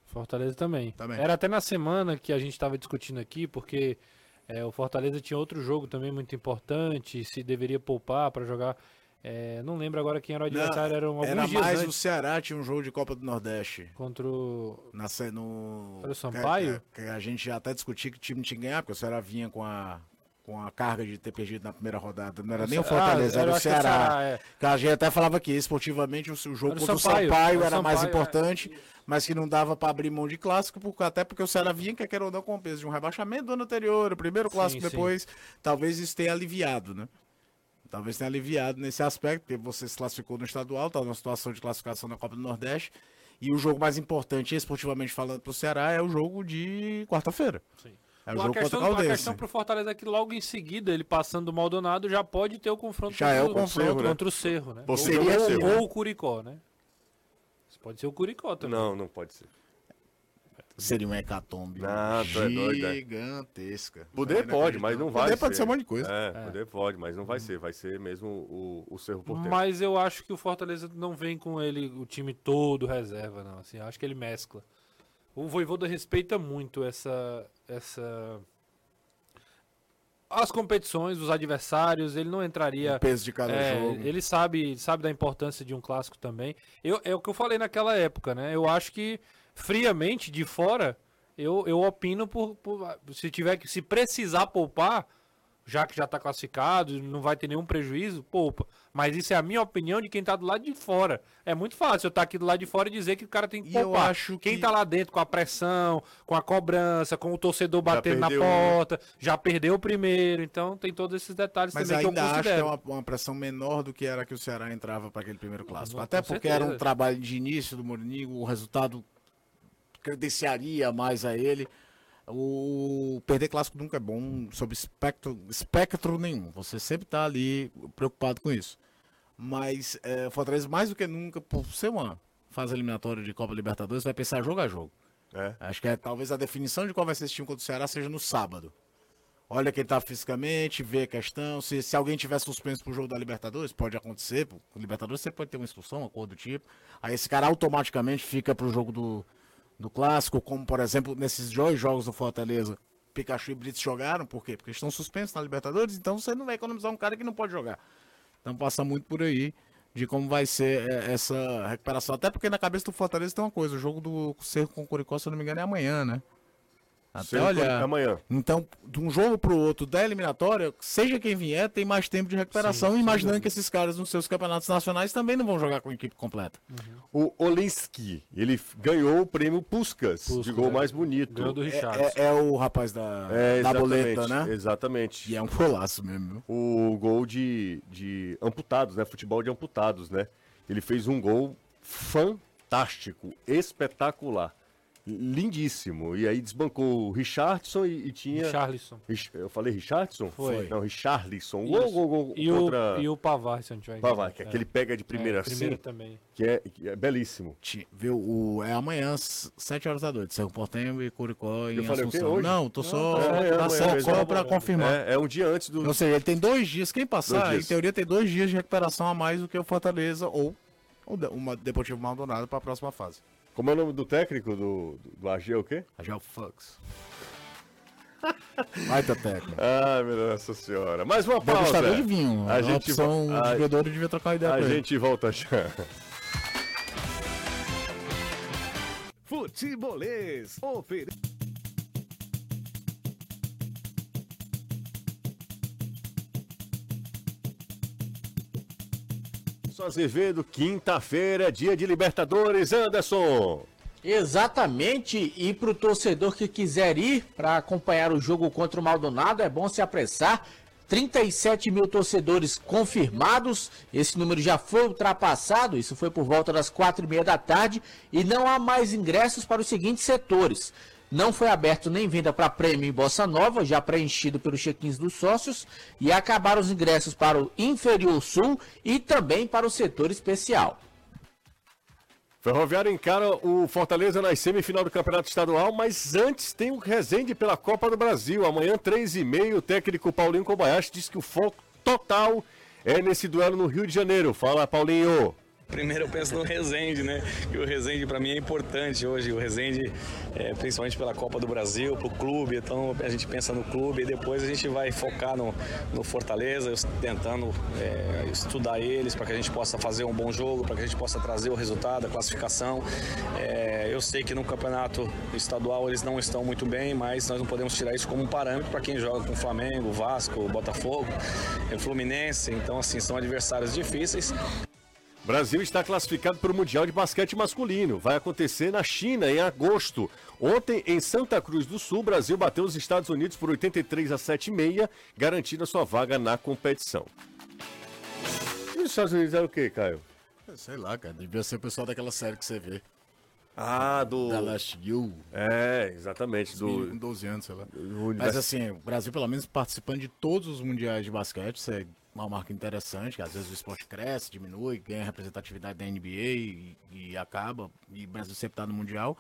S5: Fortaleza também. também. Era até na semana que a gente estava discutindo aqui, porque É, o Fortaleza tinha outro jogo também muito importante, se deveria poupar para jogar. É, não lembro agora quem era o adversário, eram alguns
S4: Era mais
S5: antes
S4: o Ceará, tinha um jogo de Copa do Nordeste.
S5: contra o...
S4: Na, no,
S5: Era o Sampaio?
S4: Que, que a gente já até discutiu que o time tinha que ganhar, porque o Ceará vinha com a, com a carga de ter perdido na primeira rodada. Não era nem o Fortaleza,
S5: Ah,
S4: era o
S5: acho que é
S4: Ceará.
S5: Ceará, é.
S4: Que a gente até falava que esportivamente o, o jogo
S5: Era o
S4: contra
S5: Sampaio,
S4: o Sampaio
S5: era
S4: era,
S5: o
S4: mais
S5: Sampaio,
S4: importante, mas que não dava pra abrir mão de clássico, porque, até porque o Ceará vinha, quer ou não, com o peso de um rebaixamento do ano anterior, o primeiro clássico
S5: Sim, sim.
S4: depois. Talvez isso tenha aliviado, né? Talvez tenha aliviado nesse aspecto, porque você se classificou no estadual, tá numa situação de classificação na Copa do Nordeste. E o jogo mais importante, esportivamente falando, pro Ceará é o jogo de quarta-feira. É o
S5: a
S4: jogo
S5: questão,
S4: contra o
S5: a
S4: Caldense.
S5: questão pro Fortaleza é que logo em seguida, ele passando do Maldonado, já pode ter o confronto
S4: Já é o
S5: contra,
S4: confronto,
S2: né?
S5: contra o Cerro, né?
S2: Ser.
S5: Ou, ou o Curicó, né? Isso pode ser o Curicó também.
S2: Não, não pode ser.
S4: Seria uma hecatombe
S2: Não, tu é
S4: gigantesca.
S2: Poder
S4: É
S2: pode, mas não vai
S4: Poder
S2: ser.
S4: pode ser um monte de coisa.
S2: É, poder pode, mas não vai ser. Vai ser mesmo o, o Cerro Porteiro.
S5: Mas eu acho que o Fortaleza não vem com ele, o time todo reserva, não. Assim, eu acho que ele mescla. O Voivoda respeita muito essa, essa as competições, os adversários, ele não entraria
S4: O peso de cada
S5: É,
S4: jogo.
S5: Ele sabe, sabe da importância de um clássico também. Eu, é o que eu falei naquela época, né? Eu acho que, friamente, de fora, eu, eu opino por, por- Se tiver que. Se precisar poupar, já que já tá classificado, não vai ter nenhum prejuízo, poupa. Mas isso é a minha opinião de quem tá do lado de fora. É muito fácil eu estar aqui do lado de fora e dizer que o cara tem que
S4: E eu
S5: poupar.
S4: acho
S5: Quem
S4: que-
S5: tá lá dentro com a pressão, com a cobrança, com o torcedor batendo na
S2: perdeu um.
S5: porta, já perdeu o primeiro. Então tem todos esses detalhes
S4: Mas
S5: também que eu
S4: ainda acho que é
S5: considero.
S4: uma, uma pressão menor do que era que o Ceará entrava para aquele primeiro clássico.
S5: Com
S4: Até porque era um
S5: certeza.
S4: trabalho de início do Mourinho, o resultado credenciaria mais a ele. O perder clássico nunca é bom sob espectro, espectro nenhum. Você sempre tá ali preocupado com isso. Mas é, o Fortaleza, mais do que nunca, por ser uma fase eliminatória de Copa Libertadores, vai pensar jogo a jogo.
S2: É.
S4: Acho que é, talvez a definição de qual vai ser esse time contra o Ceará seja no sábado. Olha quem tá fisicamente, vê a questão. Se, se alguém tiver suspenso pro jogo da Libertadores, pode acontecer. Com Libertadores você pode ter uma expulsão, uma coisa do tipo. Aí esse cara automaticamente fica pro jogo do, do clássico, como por exemplo, nesses dois jogos do Fortaleza, Pikachu e Blitz jogaram, por quê? Porque estão suspensos na Libertadores, então você não vai economizar um cara que não pode jogar. Então passa muito por aí de como vai ser é, essa recuperação. Até porque na cabeça do Fortaleza tem uma coisa, o jogo do Cerco com o Curicó, se eu não me engano, é amanhã, né? Até olhar.
S2: amanhã.
S4: Então, de um jogo pro outro da eliminatória, seja quem vier, tem mais tempo de recuperação, imaginando que esses caras nos seus campeonatos nacionais também não vão jogar com a equipe completa.
S2: O Olinsky, ele ganhou o prêmio Puskas, de
S5: Puskas,
S2: gol
S5: é.
S2: mais bonito.
S5: Ganhou do
S4: É,
S5: Richardson.
S4: é- é o rapaz da,
S2: É,
S4: da boleta, né?
S2: Exatamente.
S4: E é um golaço mesmo.
S2: o gol de, de amputados, né? Futebol de amputados, né? Ele fez um gol fantástico, espetacular, lindíssimo. E aí desbancou o Richardson e, e tinha.
S5: Charlisson.
S2: Rich- Eu falei Richardson?
S5: Foi.
S2: Não, Richarlison. Gol, gol, gol
S5: E,
S2: contra
S5: o, e o Pavar, se não tiver
S2: Pavar, que é aquele pega de primeira
S5: É,
S2: assim,
S5: primeira também.
S2: que é, que é belíssimo.
S4: Ti- Viu? O, é amanhã, às 7 horas da noite. Cerro Portenho e Curicó em
S2: Eu falei o quê?
S4: Assunção. Não, tô só,
S2: é amanhã,
S4: tá
S2: amanhã
S4: só, pra confirmar.
S2: É, é um dia antes do.
S4: Ou seja, ele tem dois dias. Quem passar,
S2: dias.
S4: em teoria, tem dois dias de recuperação a mais do que o Fortaleza ou o Deportivo Maldonado para a próxima fase.
S2: Como é o nome do técnico do, do, do AG, é o quê?
S4: A Gel Fux. [laughs] Baita técnico.
S2: Ai, meu Nossa Senhora. Mais uma pausa.
S4: Degustador de vinho.
S2: A
S4: A
S2: gente
S4: opção
S2: vo- a-
S4: de bebedouro devia trocar uma ideia
S2: A
S4: com ele.
S2: gente volta já.
S7: Futebolês. Ofere...
S2: Só Azevedo, quinta-feira, dia de Libertadores, Anderson.
S3: Exatamente, e para o torcedor que quiser ir para acompanhar o jogo contra o Maldonado, é bom se apressar. 37 mil torcedores confirmados, esse número já foi ultrapassado, isso foi por volta das quatro e meia da tarde, e não há mais ingressos para os seguintes setores. Não foi aberto nem venda para prêmio em Bossa Nova, já preenchido pelos check-ins dos sócios, e acabaram os ingressos para o Inferior Sul e também para o setor especial.
S2: Ferroviário encara o Fortaleza na semifinal do Campeonato Estadual, mas antes tem o Resende pela Copa do Brasil. Amanhã, três e meio, o técnico Paulinho Kobayashi diz que o foco total é nesse duelo no Rio de Janeiro. Fala, Paulinho.
S7: Primeiro eu penso no Resende, né? E o Resende para mim é importante hoje. O Resende, é, principalmente pela Copa do Brasil, pro clube. Então a gente pensa no clube e depois a gente vai focar no, no Fortaleza, tentando é, estudar eles para que a gente possa fazer um bom jogo, para que a gente possa trazer o resultado, a classificação. É, eu sei que no campeonato estadual eles não estão muito bem, mas nós não podemos tirar isso como um parâmetro para quem joga com Flamengo, Vasco, Botafogo, é, Fluminense. Então, assim, são adversários difíceis.
S2: Brasil está classificado para o Mundial de Basquete Masculino. Vai acontecer na China em agosto. Ontem, em Santa Cruz do Sul, Brasil bateu os Estados Unidos por 83 a 7,6, garantindo a sua vaga na competição. E os Estados Unidos era o quê, Caio?
S4: Sei lá, cara. Devia ser o pessoal daquela série que você vê.
S2: Ah, do.
S4: Da Last You.
S2: É, exatamente.
S4: Do...
S2: Do.
S4: 12 anos, sei lá.
S2: do
S4: Mas assim, o Brasil pelo menos participando de todos os mundiais de basquete, é uma marca interessante, que às vezes o esporte cresce, diminui, ganha representatividade da NBA e, e acaba, e o Brasil sempre está no mundial.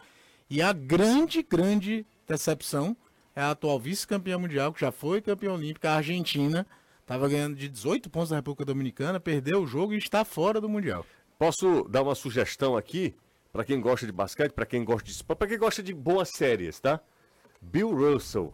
S4: E a grande, grande decepção é a atual vice-campeã mundial, que já foi campeã olímpica, a Argentina, estava ganhando de 18 pontos da República Dominicana, perdeu o jogo e está fora do mundial.
S2: Posso dar uma sugestão aqui para quem gosta de basquete, para quem gosta de esporte, para quem gosta de boas séries, tá? Bill Russell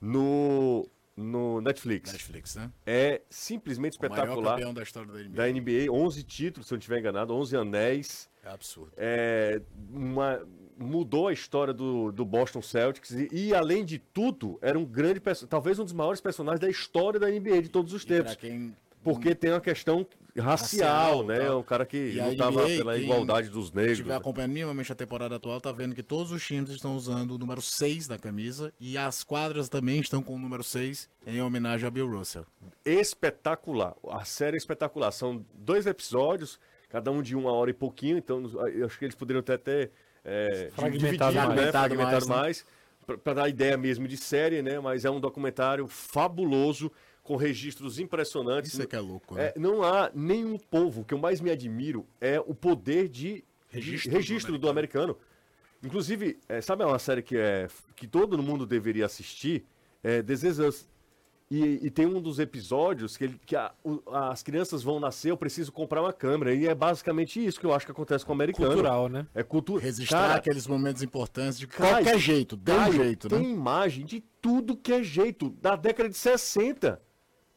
S2: no no Netflix.
S4: Netflix, né?
S2: É simplesmente
S4: O maior
S2: espetacular.
S4: campeão da história da NBA.
S2: Da NBA, 11 títulos, se eu não estiver enganado, 11 anéis.
S4: É absurdo.
S2: É, uma- mudou a história do, do Boston Celtics e, e, além de tudo, era um grande, talvez um dos maiores personagens da história da NBA de todos os
S4: E pra
S2: tempos.
S4: quem
S2: Porque tem uma questão racial,
S4: Racial,
S2: né?
S4: tá.
S2: Um cara que lutava pela
S4: quem
S2: igualdade dos negros.
S4: estiver acompanhando minimamente a temporada atual, tá vendo que todos os times estão usando o número 6 da camisa e as quadras também estão com o número 6 em homenagem a Bill Russell.
S2: espetacular. A série é espetacular. São dois episódios, cada um de uma hora e pouquinho, então eu acho que eles poderiam ter até é,
S5: Fragmentado
S2: dividido,
S5: mais.
S2: né?
S4: Fragmentado mais,
S2: mais, pra- pra dar ideia mesmo de série, né? Mas é um documentário fabuloso, com registros impressionantes.
S4: Isso é que é louco, né?
S2: É, não há nenhum povo, o que eu mais me admiro é o poder de
S4: Registro
S2: registro, registro do, americano. Inclusive, é, sabe uma série que, é, que todo mundo deveria assistir? É This Is Us. E, e tem um dos episódios que, ele- que a- o- as crianças vão nascer, eu preciso comprar uma câmera. E é basicamente isso que eu acho que acontece com o americano.
S5: Cultural, né?
S2: É cultura.
S4: Registrar aqueles momentos importantes de
S2: Cara,
S4: qualquer jeito, de um jeito,
S2: tem
S4: né?
S2: imagem de tudo que é jeito, da década de 60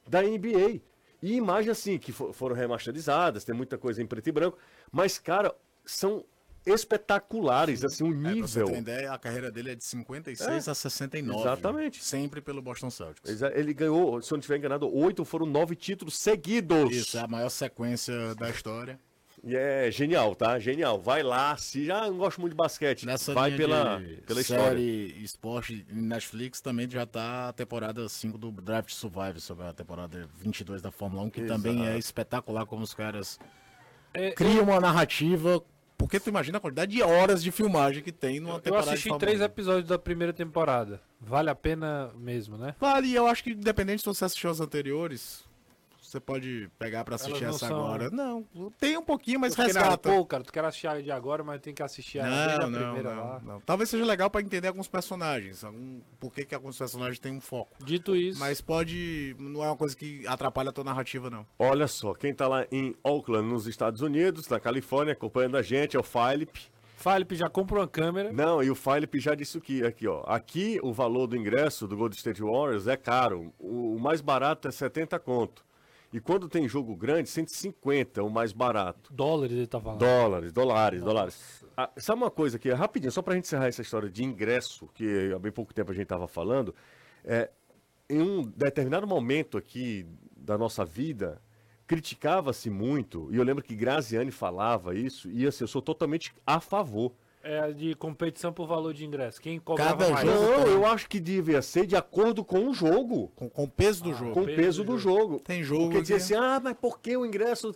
S2: da NBA. E imagem assim, que fo- foram remasterizadas, tem muita coisa em preto e branco, mas, cara, são espetaculares, assim, um
S4: É, pra você
S2: nível.
S4: ter ideia, a carreira dele é de 56 a 69.
S2: exatamente.
S4: Sempre pelo Boston Celtics.
S2: Ele ganhou, se eu não estiver enganado, oito, foram nove títulos seguidos.
S4: Isso, é a maior sequência da história.
S2: E é genial, tá? Genial. Vai lá, se já não gosto muito de basquete,
S4: Nessa
S2: vai pela,
S4: de
S2: pela história.
S4: série esporte em Netflix também já tá a temporada 5 do Draft Survive, sobre a temporada 22 da Fórmula 1, que também é espetacular como os caras
S5: É,
S4: criam uma narrativa. Porque tu imagina a quantidade de horas de filmagem que tem numa
S5: Eu
S4: temporada de
S5: assisti três
S4: 1.
S5: episódios da primeira temporada. Vale a pena mesmo, né?
S4: Vale, eu acho que independente se você assistiu as anteriores, você pode pegar pra assistir essa
S5: são-
S4: agora. Não, tem um pouquinho, mas
S5: Eu
S4: resgata.
S5: Pô, cara, tu quer assistir a de agora, mas tem que assistir a
S4: Não,
S5: a
S4: não,
S5: primeira
S4: não,
S5: lá.
S4: não. Talvez seja legal pra entender alguns personagens, algum, por que, que alguns personagens têm um foco.
S5: Dito isso,
S4: Mas pode. Não é uma coisa que atrapalha a tua narrativa, não.
S2: Olha só, quem tá lá em Oakland, nos Estados Unidos, na Califórnia, acompanhando a gente, é o Philip.
S5: Felipe já compra uma câmera.
S2: Não, e o Philip já disse o que aqui, ó. Aqui o valor do ingresso do Golden State Warriors é caro. O, o mais barato é 70 conto. E quando tem jogo grande, 150, o mais barato.
S5: Dólares ele tá falando.
S2: Dólares, dólares, dólares. Ah, sabe uma coisa aqui, rapidinho, só pra gente encerrar essa história de ingresso, que há bem pouco tempo a gente tava falando. É, em um determinado momento aqui da nossa vida, criticava-se muito, e eu lembro que Graziani falava isso, e assim, eu sou totalmente a favor.
S5: É de competição por valor de ingresso. Quem cobrava
S4: Cada
S5: mais?
S4: jogo-
S2: Não, eu acho que devia ser de acordo com o jogo.
S4: Com, com o peso do jogo.
S2: Com o peso do jogo.
S4: Tem jogo
S2: Porque dizia assim, ah, mas por que o ingresso,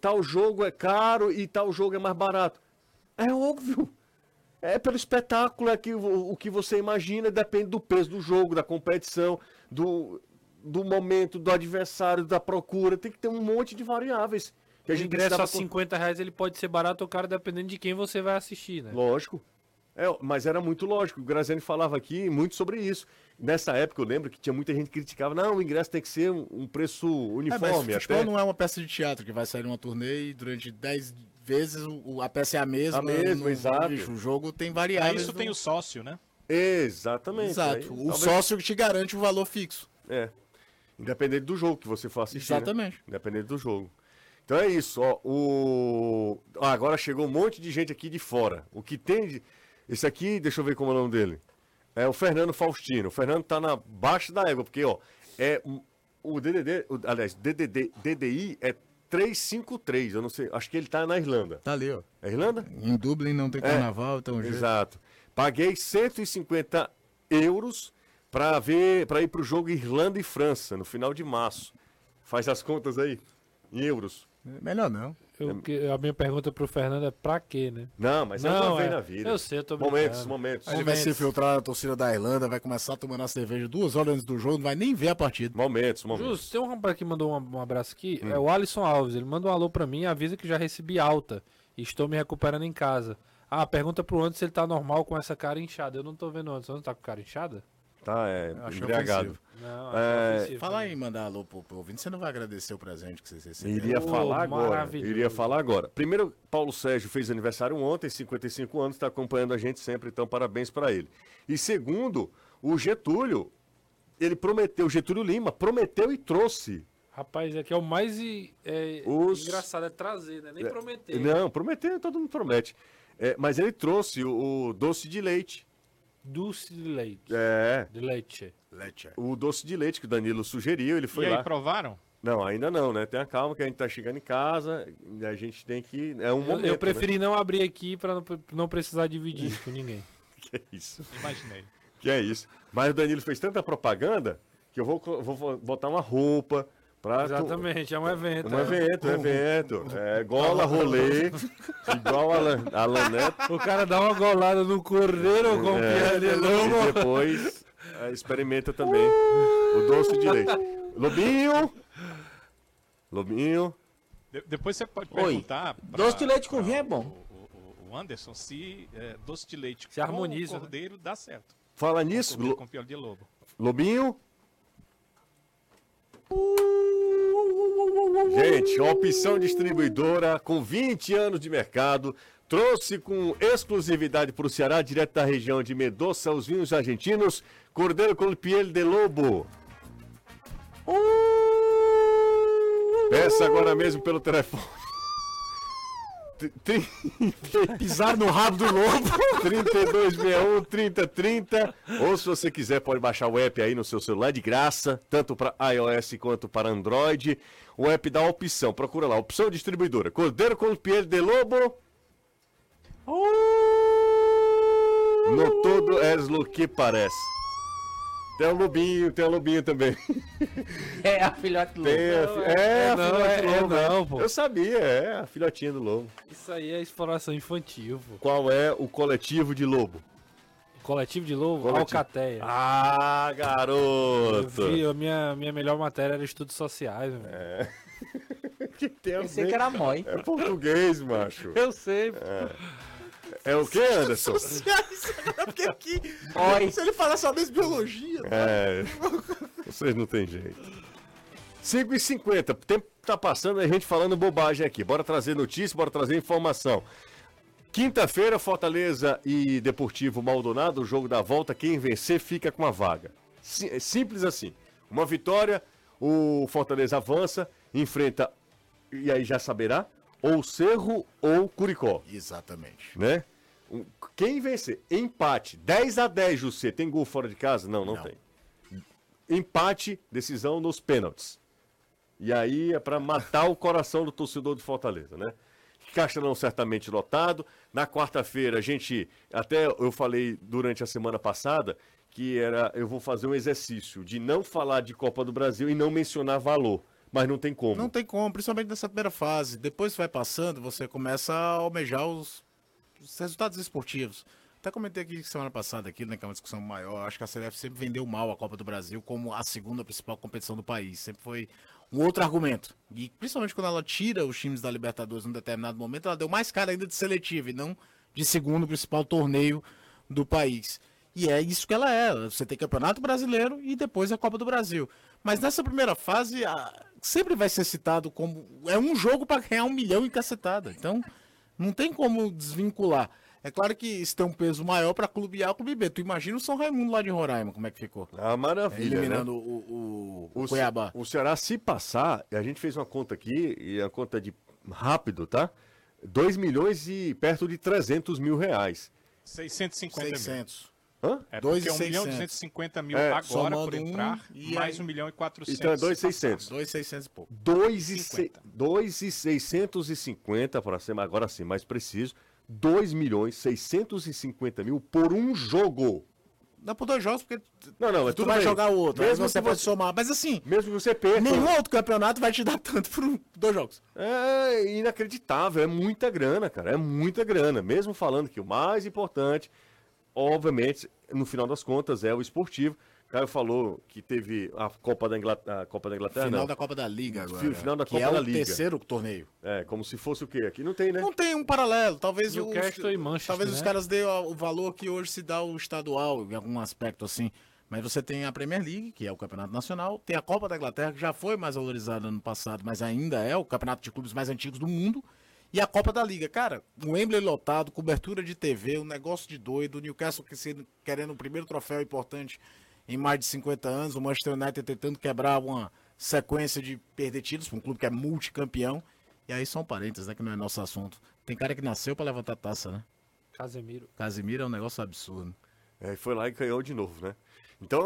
S2: tal jogo é caro e tal jogo é mais barato? É óbvio. É pelo espetáculo, é que o, o que você imagina depende do peso do jogo, da competição, do, do momento, do adversário, da procura. Tem que ter um monte de variáveis. Que a
S5: O
S2: gente
S5: ingresso a 50 reais ele pode ser barato ou caro dependendo de quem você vai assistir, né?
S2: Lógico. É, mas era muito lógico. O Graziani falava aqui muito sobre isso. Nessa época eu lembro que tinha muita gente que criticava, não, o ingresso tem que ser um, preço
S4: É, mas
S2: uniforme.
S4: futebol
S2: até.
S4: não é uma peça de teatro que vai sair numa turnê e durante 10, vezes a peça é a mesma.
S2: A mesma,
S4: no-
S2: exato.
S4: bicho, o jogo tem variáveis.
S6: isso
S4: no-
S6: tem o sócio, né?
S2: Exatamente.
S4: Exato.
S2: Aí,
S4: o
S2: talvez-
S4: sócio que te garante o valor fixo.
S2: É. Independente do jogo que você for assistir. né?
S4: Exatamente.
S2: Independente do jogo. Então é isso, ó. O... Ah, agora chegou um monte de gente aqui de fora. O que tem de. Esse aqui, deixa eu ver como é o nome dele. É o Fernando Faustino. O Fernando tá na baixa da égua, porque, ó, é o DDD, o- aliás, DDD, DDI é 353. Eu não sei, acho que ele tá na Irlanda.
S4: Tá ali, ó.
S2: É Irlanda?
S4: Em Dublin não tem carnaval, então... jeito.
S2: Exato. Paguei 150 euros para ver, para ir pro jogo Irlanda e França no final de março. Faz as contas aí em euros.
S4: Melhor não.
S5: Eu- que- a minha pergunta pro Fernando é pra quê, né?
S2: Não, mas é
S5: Não,
S2: uma vez
S5: é.
S2: na vida.
S5: Eu sei, eu tô
S2: Momentos,
S5: brincando.
S2: momentos.
S4: Aí ele vai se
S5: Momentos.
S4: infiltrar na torcida da Irlanda, vai começar tomando a cerveja duas horas antes do jogo, não vai nem ver a partida.
S2: Momentos, momentos.
S5: Justo, tem um rapaz que mandou um, um abraço aqui,
S2: Hum.
S5: é o Alisson Alves. Ele manda um alô pra mim e avisa que já recebi alta e estou me recuperando em casa. Ah, pergunta pro Anderson se ele tá normal com essa cara inchada. Eu não tô vendo o Anderson. Você tá com cara inchada?
S2: Tá, é,
S4: Acho
S2: embriagado.
S5: Não,
S2: É,
S5: ofensivo
S4: Fala
S5: também.
S4: aí, mandar alô pro, pro ouvinte, você não vai agradecer o presente que você recebeu.
S2: Iria
S5: Oh,
S2: falar agora.
S5: maravilhoso.
S2: Iria falar agora. Primeiro, Paulo Sérgio fez aniversário ontem, 55 anos, está acompanhando a gente sempre, então parabéns para ele. E segundo, o Getúlio, ele prometeu, Getúlio Lima, prometeu e trouxe.
S5: Rapaz, é que é o mais é,
S2: Os-
S5: engraçado, é trazer, né? Nem
S2: É,
S5: prometer.
S2: Não, prometeu, todo mundo promete. É, mas ele trouxe o, o doce de leite.
S5: Doce de leite.
S2: É,
S5: De leite.
S4: Letcher.
S2: o doce de leite que o Danilo sugeriu, ele foi
S6: e
S2: lá.
S6: aí, provaram?
S2: Não, ainda não, né? Tenha calma que a gente tá chegando em casa e a gente tem que. É um
S5: Eu,
S2: momento.
S5: eu preferi não abrir aqui pra não, não precisar dividir com ninguém.
S2: Né? [laughs] Que é isso.
S6: Imaginei.
S2: Que é isso. Mas o Danilo fez tanta propaganda que eu vou, vou- vou botar uma roupa pra.
S5: Exatamente, é um evento.
S2: Um
S5: é.
S2: evento, um evento. É gola, rolê, igual a Alan, Alan Neto.
S5: O cara dá uma golada no cordeiro com
S2: É,
S5: de lobo.
S2: e depois é, experimenta também o doce de leite. Lobinho! Lobinho.
S6: De- depois você pode perguntar. pra-
S3: Doce de leite com vinho é bom.
S6: O, o- o Anderson se é, doce de leite
S5: Se harmoniza, né?
S6: com cordeiro dá certo.
S2: Fala nisso,
S6: com pior de lobo.
S2: Lobinho. Gente, opção distribuidora com 20 anos de mercado trouxe com exclusividade para o Ceará, direto da região de Mendoza, os vinhos argentinos, Cordeiro com piel de lobo. Peça agora mesmo pelo telefone. [laughs]
S4: Pisar no rabo do lobo. [laughs]
S2: 3261 3030. Ou se você quiser, pode baixar o app aí no seu celular de graça, tanto para iOS quanto para Android. O app dá a opção, procura lá, opção distribuidora. Cordeiro com piel de lobo. No todo és lo que parece. Tem o lobinho, tem o lobinho também.
S3: É a filhote do lobo.
S2: fi- é, a
S5: não,
S2: filhote
S5: é-
S2: do
S5: é
S2: lobo.
S5: não, pô.
S2: Eu sabia, é a filhotinha do lobo.
S5: Isso aí é exploração infantil, pô.
S2: Qual é o coletivo de lobo?
S5: Coletivo de lobo,
S2: Coletivo.
S5: Alcateia.
S2: Ah,
S5: Eu
S2: garoto!
S5: vi, a minha, minha melhor matéria era estudos sociais, velho.
S2: É. [laughs] que tem
S3: Pensei que era mãe.
S2: É português, macho.
S5: Eu sei, pô.
S2: É o que, Anderson?
S4: Sociais, porque aqui.
S3: Oi.
S4: Se ele falar só mesmo biologia.
S2: É. Vocês não tem jeito. 5 e 50 O tempo tá passando, a gente falando bobagem aqui. Bora trazer notícia, bora trazer informação. Quinta-feira, Fortaleza e Deportivo Maldonado, o jogo da volta. Quem vencer fica com a vaga. É Simples assim. Uma vitória, o Fortaleza avança, enfrenta, e aí já saberá, ou Cerro ou Curicó.
S4: Exatamente.
S2: né? Quem vencer? Empate. 10 a 10, José. Tem gol fora de casa? Não, não,
S4: Não.
S2: tem. Empate, decisão nos pênaltis. E aí é pra matar o coração do torcedor do Fortaleza, né? Castelão certamente lotado. Na quarta-feira, a gente. Até eu falei durante a semana passada que era. Eu vou fazer um exercício de não falar de Copa do Brasil e não mencionar valor. Mas não tem como.
S4: Não tem como, principalmente nessa primeira fase. Depois que vai passando, você começa a almejar os, os resultados esportivos. Até comentei aqui semana passada, aqui, né, que é uma discussão maior. Acho que a CBF sempre vendeu mal a Copa do Brasil como a segunda principal competição do país. Sempre foi um outro argumento. E principalmente quando ela tira os times da Libertadores num determinado momento, ela deu mais cara ainda de seletiva e não de segundo principal torneio do país. E é isso que ela é. Você tem Campeonato Brasileiro e depois a Copa do Brasil. Mas nessa primeira fase, a- sempre vai ser citado como. É um jogo para ganhar um milhão em cacetada. Então, Não tem como desvincular. É claro que isso tem um peso maior para clube A e clube B. Tu imagina o São Raimundo lá de Roraima, como é que ficou?
S2: Ah, maravilha.
S4: Eliminando
S2: né?
S4: o, o, o Cuiabá.
S2: o Ceará, se passar, a gente fez uma conta aqui, e a conta de rápido, tá? 2 milhões e perto de 300 mil reais.
S6: 650 mil.
S4: 600.
S2: Hã?
S6: É
S4: Dois
S6: porque
S4: e
S6: 1 milhão e
S4: 600.
S6: 250 mil
S2: É,
S6: agora por
S4: um,
S6: entrar,
S4: e
S6: mais
S4: aí-
S6: 1 milhão e 400.
S2: Então é 2,600.
S4: 2,600 e pouco.
S2: 2 e,
S6: 50.
S2: 650, para ser agora sim mais preciso, 2 milhões 650 mil por um jogo.
S4: Dá por dois jogos, porque
S2: Não, não, é
S4: tu
S2: tudo
S4: vai
S2: bem.
S4: jogar o outro.
S2: Mesmo
S4: você
S2: que
S4: pode
S2: você-
S4: somar. Mas assim,
S2: Mesmo que você perca.
S4: nenhum outro campeonato vai te dar tanto por um- dois jogos.
S2: É inacreditável, é muita grana, cara, é muita grana. Mesmo falando que o mais importante, obviamente, no final das contas, é o esportivo. Caio falou que teve a Copa da Inglaterra, a Copa da Inglaterra,
S4: Final
S2: não.
S4: da Copa da Liga agora.
S2: Fi- final da
S4: que
S2: Copa
S4: é
S2: da
S4: o
S2: Liga.
S4: terceiro torneio.
S2: É, como se fosse o quê? Aqui não tem, né?
S4: Não tem um paralelo. Talvez o-
S5: Manchester,
S4: talvez os
S5: né?
S4: caras dêem o valor que hoje se dá o estadual, em algum aspecto assim. Mas você tem a Premier League, que é o campeonato nacional, tem a Copa da Inglaterra, que já foi mais valorizada no passado, mas ainda é o campeonato de clubes mais antigos do mundo, e a Copa da Liga. Cara, o Wembley lotado, cobertura de TV, um negócio de doido, o Newcastle que se- querendo o primeiro troféu importante em mais de 50 anos, o Manchester United tentando quebrar uma sequência de perder títulos para um clube que é multicampeão. E aí são parênteses, né, que não é nosso assunto. Tem cara que nasceu para levantar taça, né?
S5: Casemiro.
S4: Casimiro é um negócio absurdo.
S2: É, e foi lá e ganhou de novo, né? Então,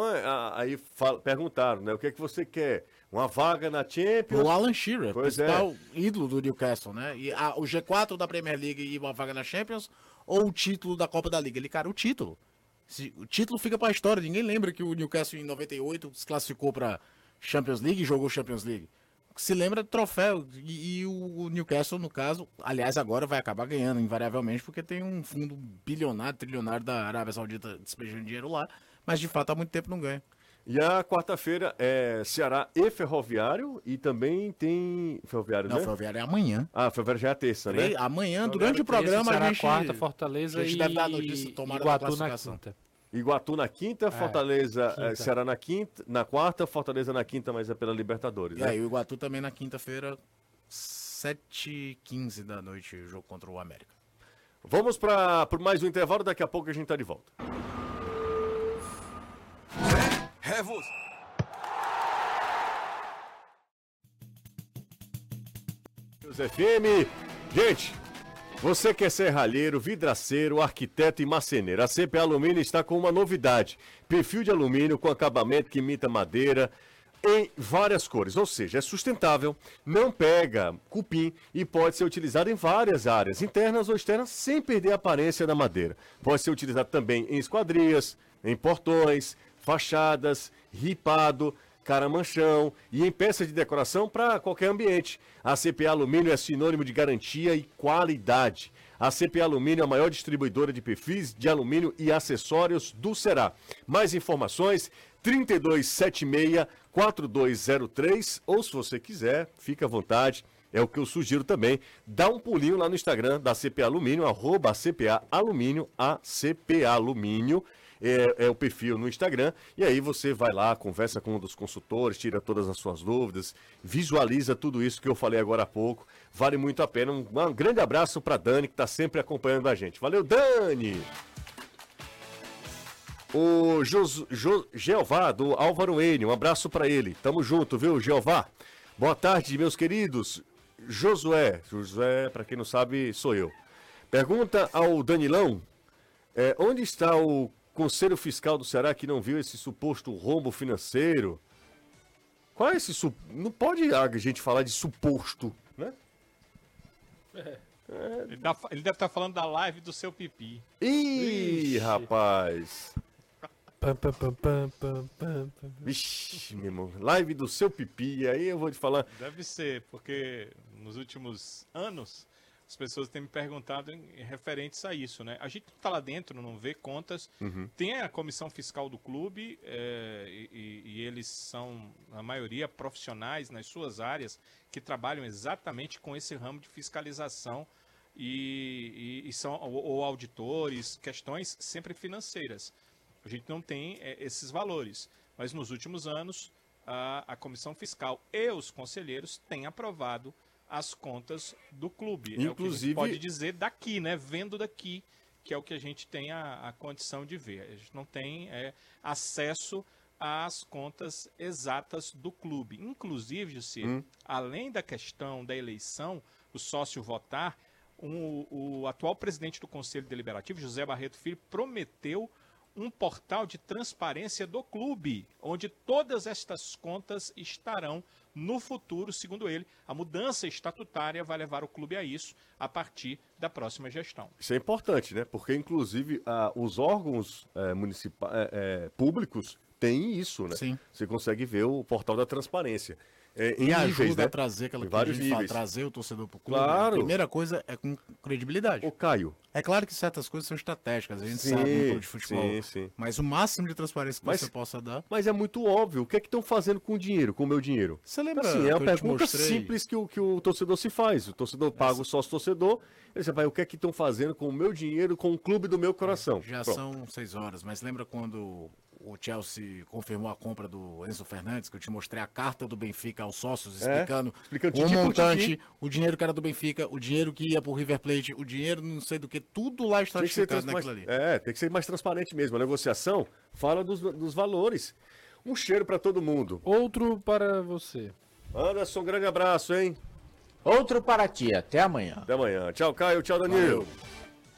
S2: aí fala- perguntaram, né? O que é que você quer? Uma vaga na Champions?
S4: O Alan Shearer,
S2: Pois
S4: principal ídolo do Newcastle, né? E a- o G4 da Premier League e uma vaga na Champions ou o título da Copa da Liga? Ele, cara, o título. Se- o título fica pra história. Ninguém lembra que o Newcastle em 98 se classificou pra Champions League e jogou Champions League. Se lembra do troféu. E, e o, o Newcastle, no caso, aliás, agora vai acabar ganhando, invariavelmente, porque tem um fundo bilionário, trilionário da Arábia Saudita despejando dinheiro lá. Mas de fato há muito tempo não ganha.
S2: E a quarta-feira é Ceará e Ferroviário e também tem. Ferroviário,
S4: Não,
S2: né?
S4: Ferroviário é amanhã.
S2: Ah, Ferroviário já é a terça, né?
S4: E Amanhã, durante o programa,
S5: Ceará
S4: a gente.
S5: quarta, Fortaleza
S4: a gente
S5: e
S4: deve dar a notícia,
S5: Iguatu na
S4: classificação.
S5: quinta.
S2: Iguatu na quinta, Fortaleza,
S5: quinta.
S2: eh, Ceará na quinta, na quarta, Fortaleza na quinta, mas é pela Libertadores,
S4: E
S2: né?
S4: aí, o Iguatu também na quinta-feira, 7h15 da noite, o jogo contra o América.
S2: Vamos para mais um intervalo, daqui a pouco a gente tá de volta.
S8: É
S2: News FM. Gente, você quer ser ralheiro, vidraceiro, arquiteto e marceneiro? A CPA Alumínio está com uma novidade: perfil de alumínio com acabamento que imita madeira em várias cores, ou seja, é sustentável, não pega cupim e pode ser utilizado em várias áreas, internas ou externas, sem perder a aparência da madeira. Pode ser utilizado também em esquadrias, em portões, fachadas, ripado, caramanchão e em peças de decoração para qualquer ambiente. A CPA Alumínio é sinônimo de garantia e qualidade. A CPA Alumínio é a maior distribuidora de perfis de alumínio e acessórios do Ceará. Mais informações 3276 4203 ou se você quiser, fica à vontade. É o que eu sugiro também. Dá um pulinho lá no Instagram da CPA Alumínio, arroba CPA Alumínio, a CPA Alumínio. É, é o perfil no Instagram. E aí você vai lá, conversa com um dos consultores, tira todas as suas dúvidas, visualiza tudo isso que eu falei agora há pouco. Vale muito a pena. Um, um grande abraço para Dani, que está sempre acompanhando a gente. Valeu, Dani! O Jos, Jo- Jeová, do Álvaro N, um abraço para ele. Tamo junto, viu, Jeová? Boa tarde, meus queridos. Josué, Josué, para quem não sabe, sou eu. Pergunta ao Danilão, é, onde está o Conselho Fiscal do Ceará que não viu esse suposto rombo financeiro? Qual é esse su... Não pode a gente falar de suposto, né?
S6: Ele, dá- ele deve estar falando da live do seu pipi.
S2: Ih, rapaz.
S5: Pam, pam, pam.
S2: Vixe, meu irmão. Live do seu pipi, aí eu vou te falar.
S6: Deve ser, porque nos últimos anos as pessoas têm me perguntado em, em referentes a isso, né? A gente tá lá dentro, não vê contas, tem a comissão fiscal do clube é, e, e- e eles são, a maioria, profissionais nas suas áreas que trabalham exatamente com esse ramo de fiscalização e, e- e são ou, ou auditores, questões sempre financeiras. A gente não tem é, esses valores, mas nos últimos anos a, a comissão fiscal e os conselheiros têm aprovado as contas do clube.
S2: Inclusive-
S6: É o que a gente pode dizer daqui, né? Vendo daqui, que é o que a gente tem a, a condição de ver. A gente não tem é, acesso às contas exatas do clube. Inclusive, José,
S2: Hum.
S6: além da questão da eleição, o sócio votar, o, o atual presidente do Conselho Deliberativo, José Barreto Filho, prometeu um portal de transparência do clube, onde todas estas contas estarão no futuro, segundo ele. A mudança estatutária vai levar o clube a isso a partir da próxima gestão.
S2: Isso é importante, né? Porque, inclusive, ah, os órgãos é, municipais, públicos têm isso, né?
S4: Sim.
S2: Você consegue ver o portal da transparência. É, em
S4: ajuda
S2: né?
S4: a trazer aquela que a gente fala, trazer o torcedor pro clube.
S2: Claro.
S4: A primeira coisa é com credibilidade.
S2: Ô, Caio,
S4: É claro que certas coisas são estratégicas, a gente
S2: Sim,
S4: sabe no clube de futebol.
S2: sim, sim.
S4: Mas o máximo de transparência que
S2: Mas-
S4: você possa dar.
S2: mas é muito óbvio. O que é que estão fazendo com o dinheiro, com o meu dinheiro?
S4: Você lembra
S2: Assim, é uma pergunta simples que o, que o torcedor se faz. O torcedor paga o sócio torcedor. Ele vai, o que é que estão fazendo com o meu dinheiro, com o clube do meu coração?
S4: Já
S2: Pronto.
S4: são seis horas, mas lembra quando o Chelsea confirmou a compra do Enzo Fernandes, que eu te mostrei a carta do Benfica aos sócios,
S2: É,
S4: explicando
S2: explicando
S4: o montante,
S2: titi.
S4: o dinheiro que era do Benfica, o dinheiro que ia pro River Plate, o dinheiro não sei do que, tudo lá
S2: trans-
S4: naquilo
S2: mais,
S4: ali.
S2: é, tem que ser mais transparente mesmo. A negociação fala dos, dos valores. Um cheiro pra todo mundo.
S5: Outro para você.
S2: Anderson, grande abraço, hein?
S3: Outro para ti, até amanhã.
S2: Até amanhã. Tchau, Caio. Tchau, Danilo.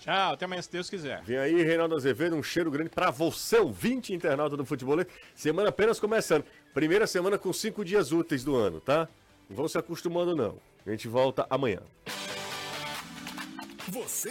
S6: Tchau, até amanhã, se Deus quiser.
S2: Vem aí, Reinaldo Azevedo, um cheiro grande pra você, ouvinte internauta do futebol. Semana apenas começando. Primeira semana com cinco dias úteis do ano, tá? Não vão se acostumando, não. A gente volta amanhã.
S8: Você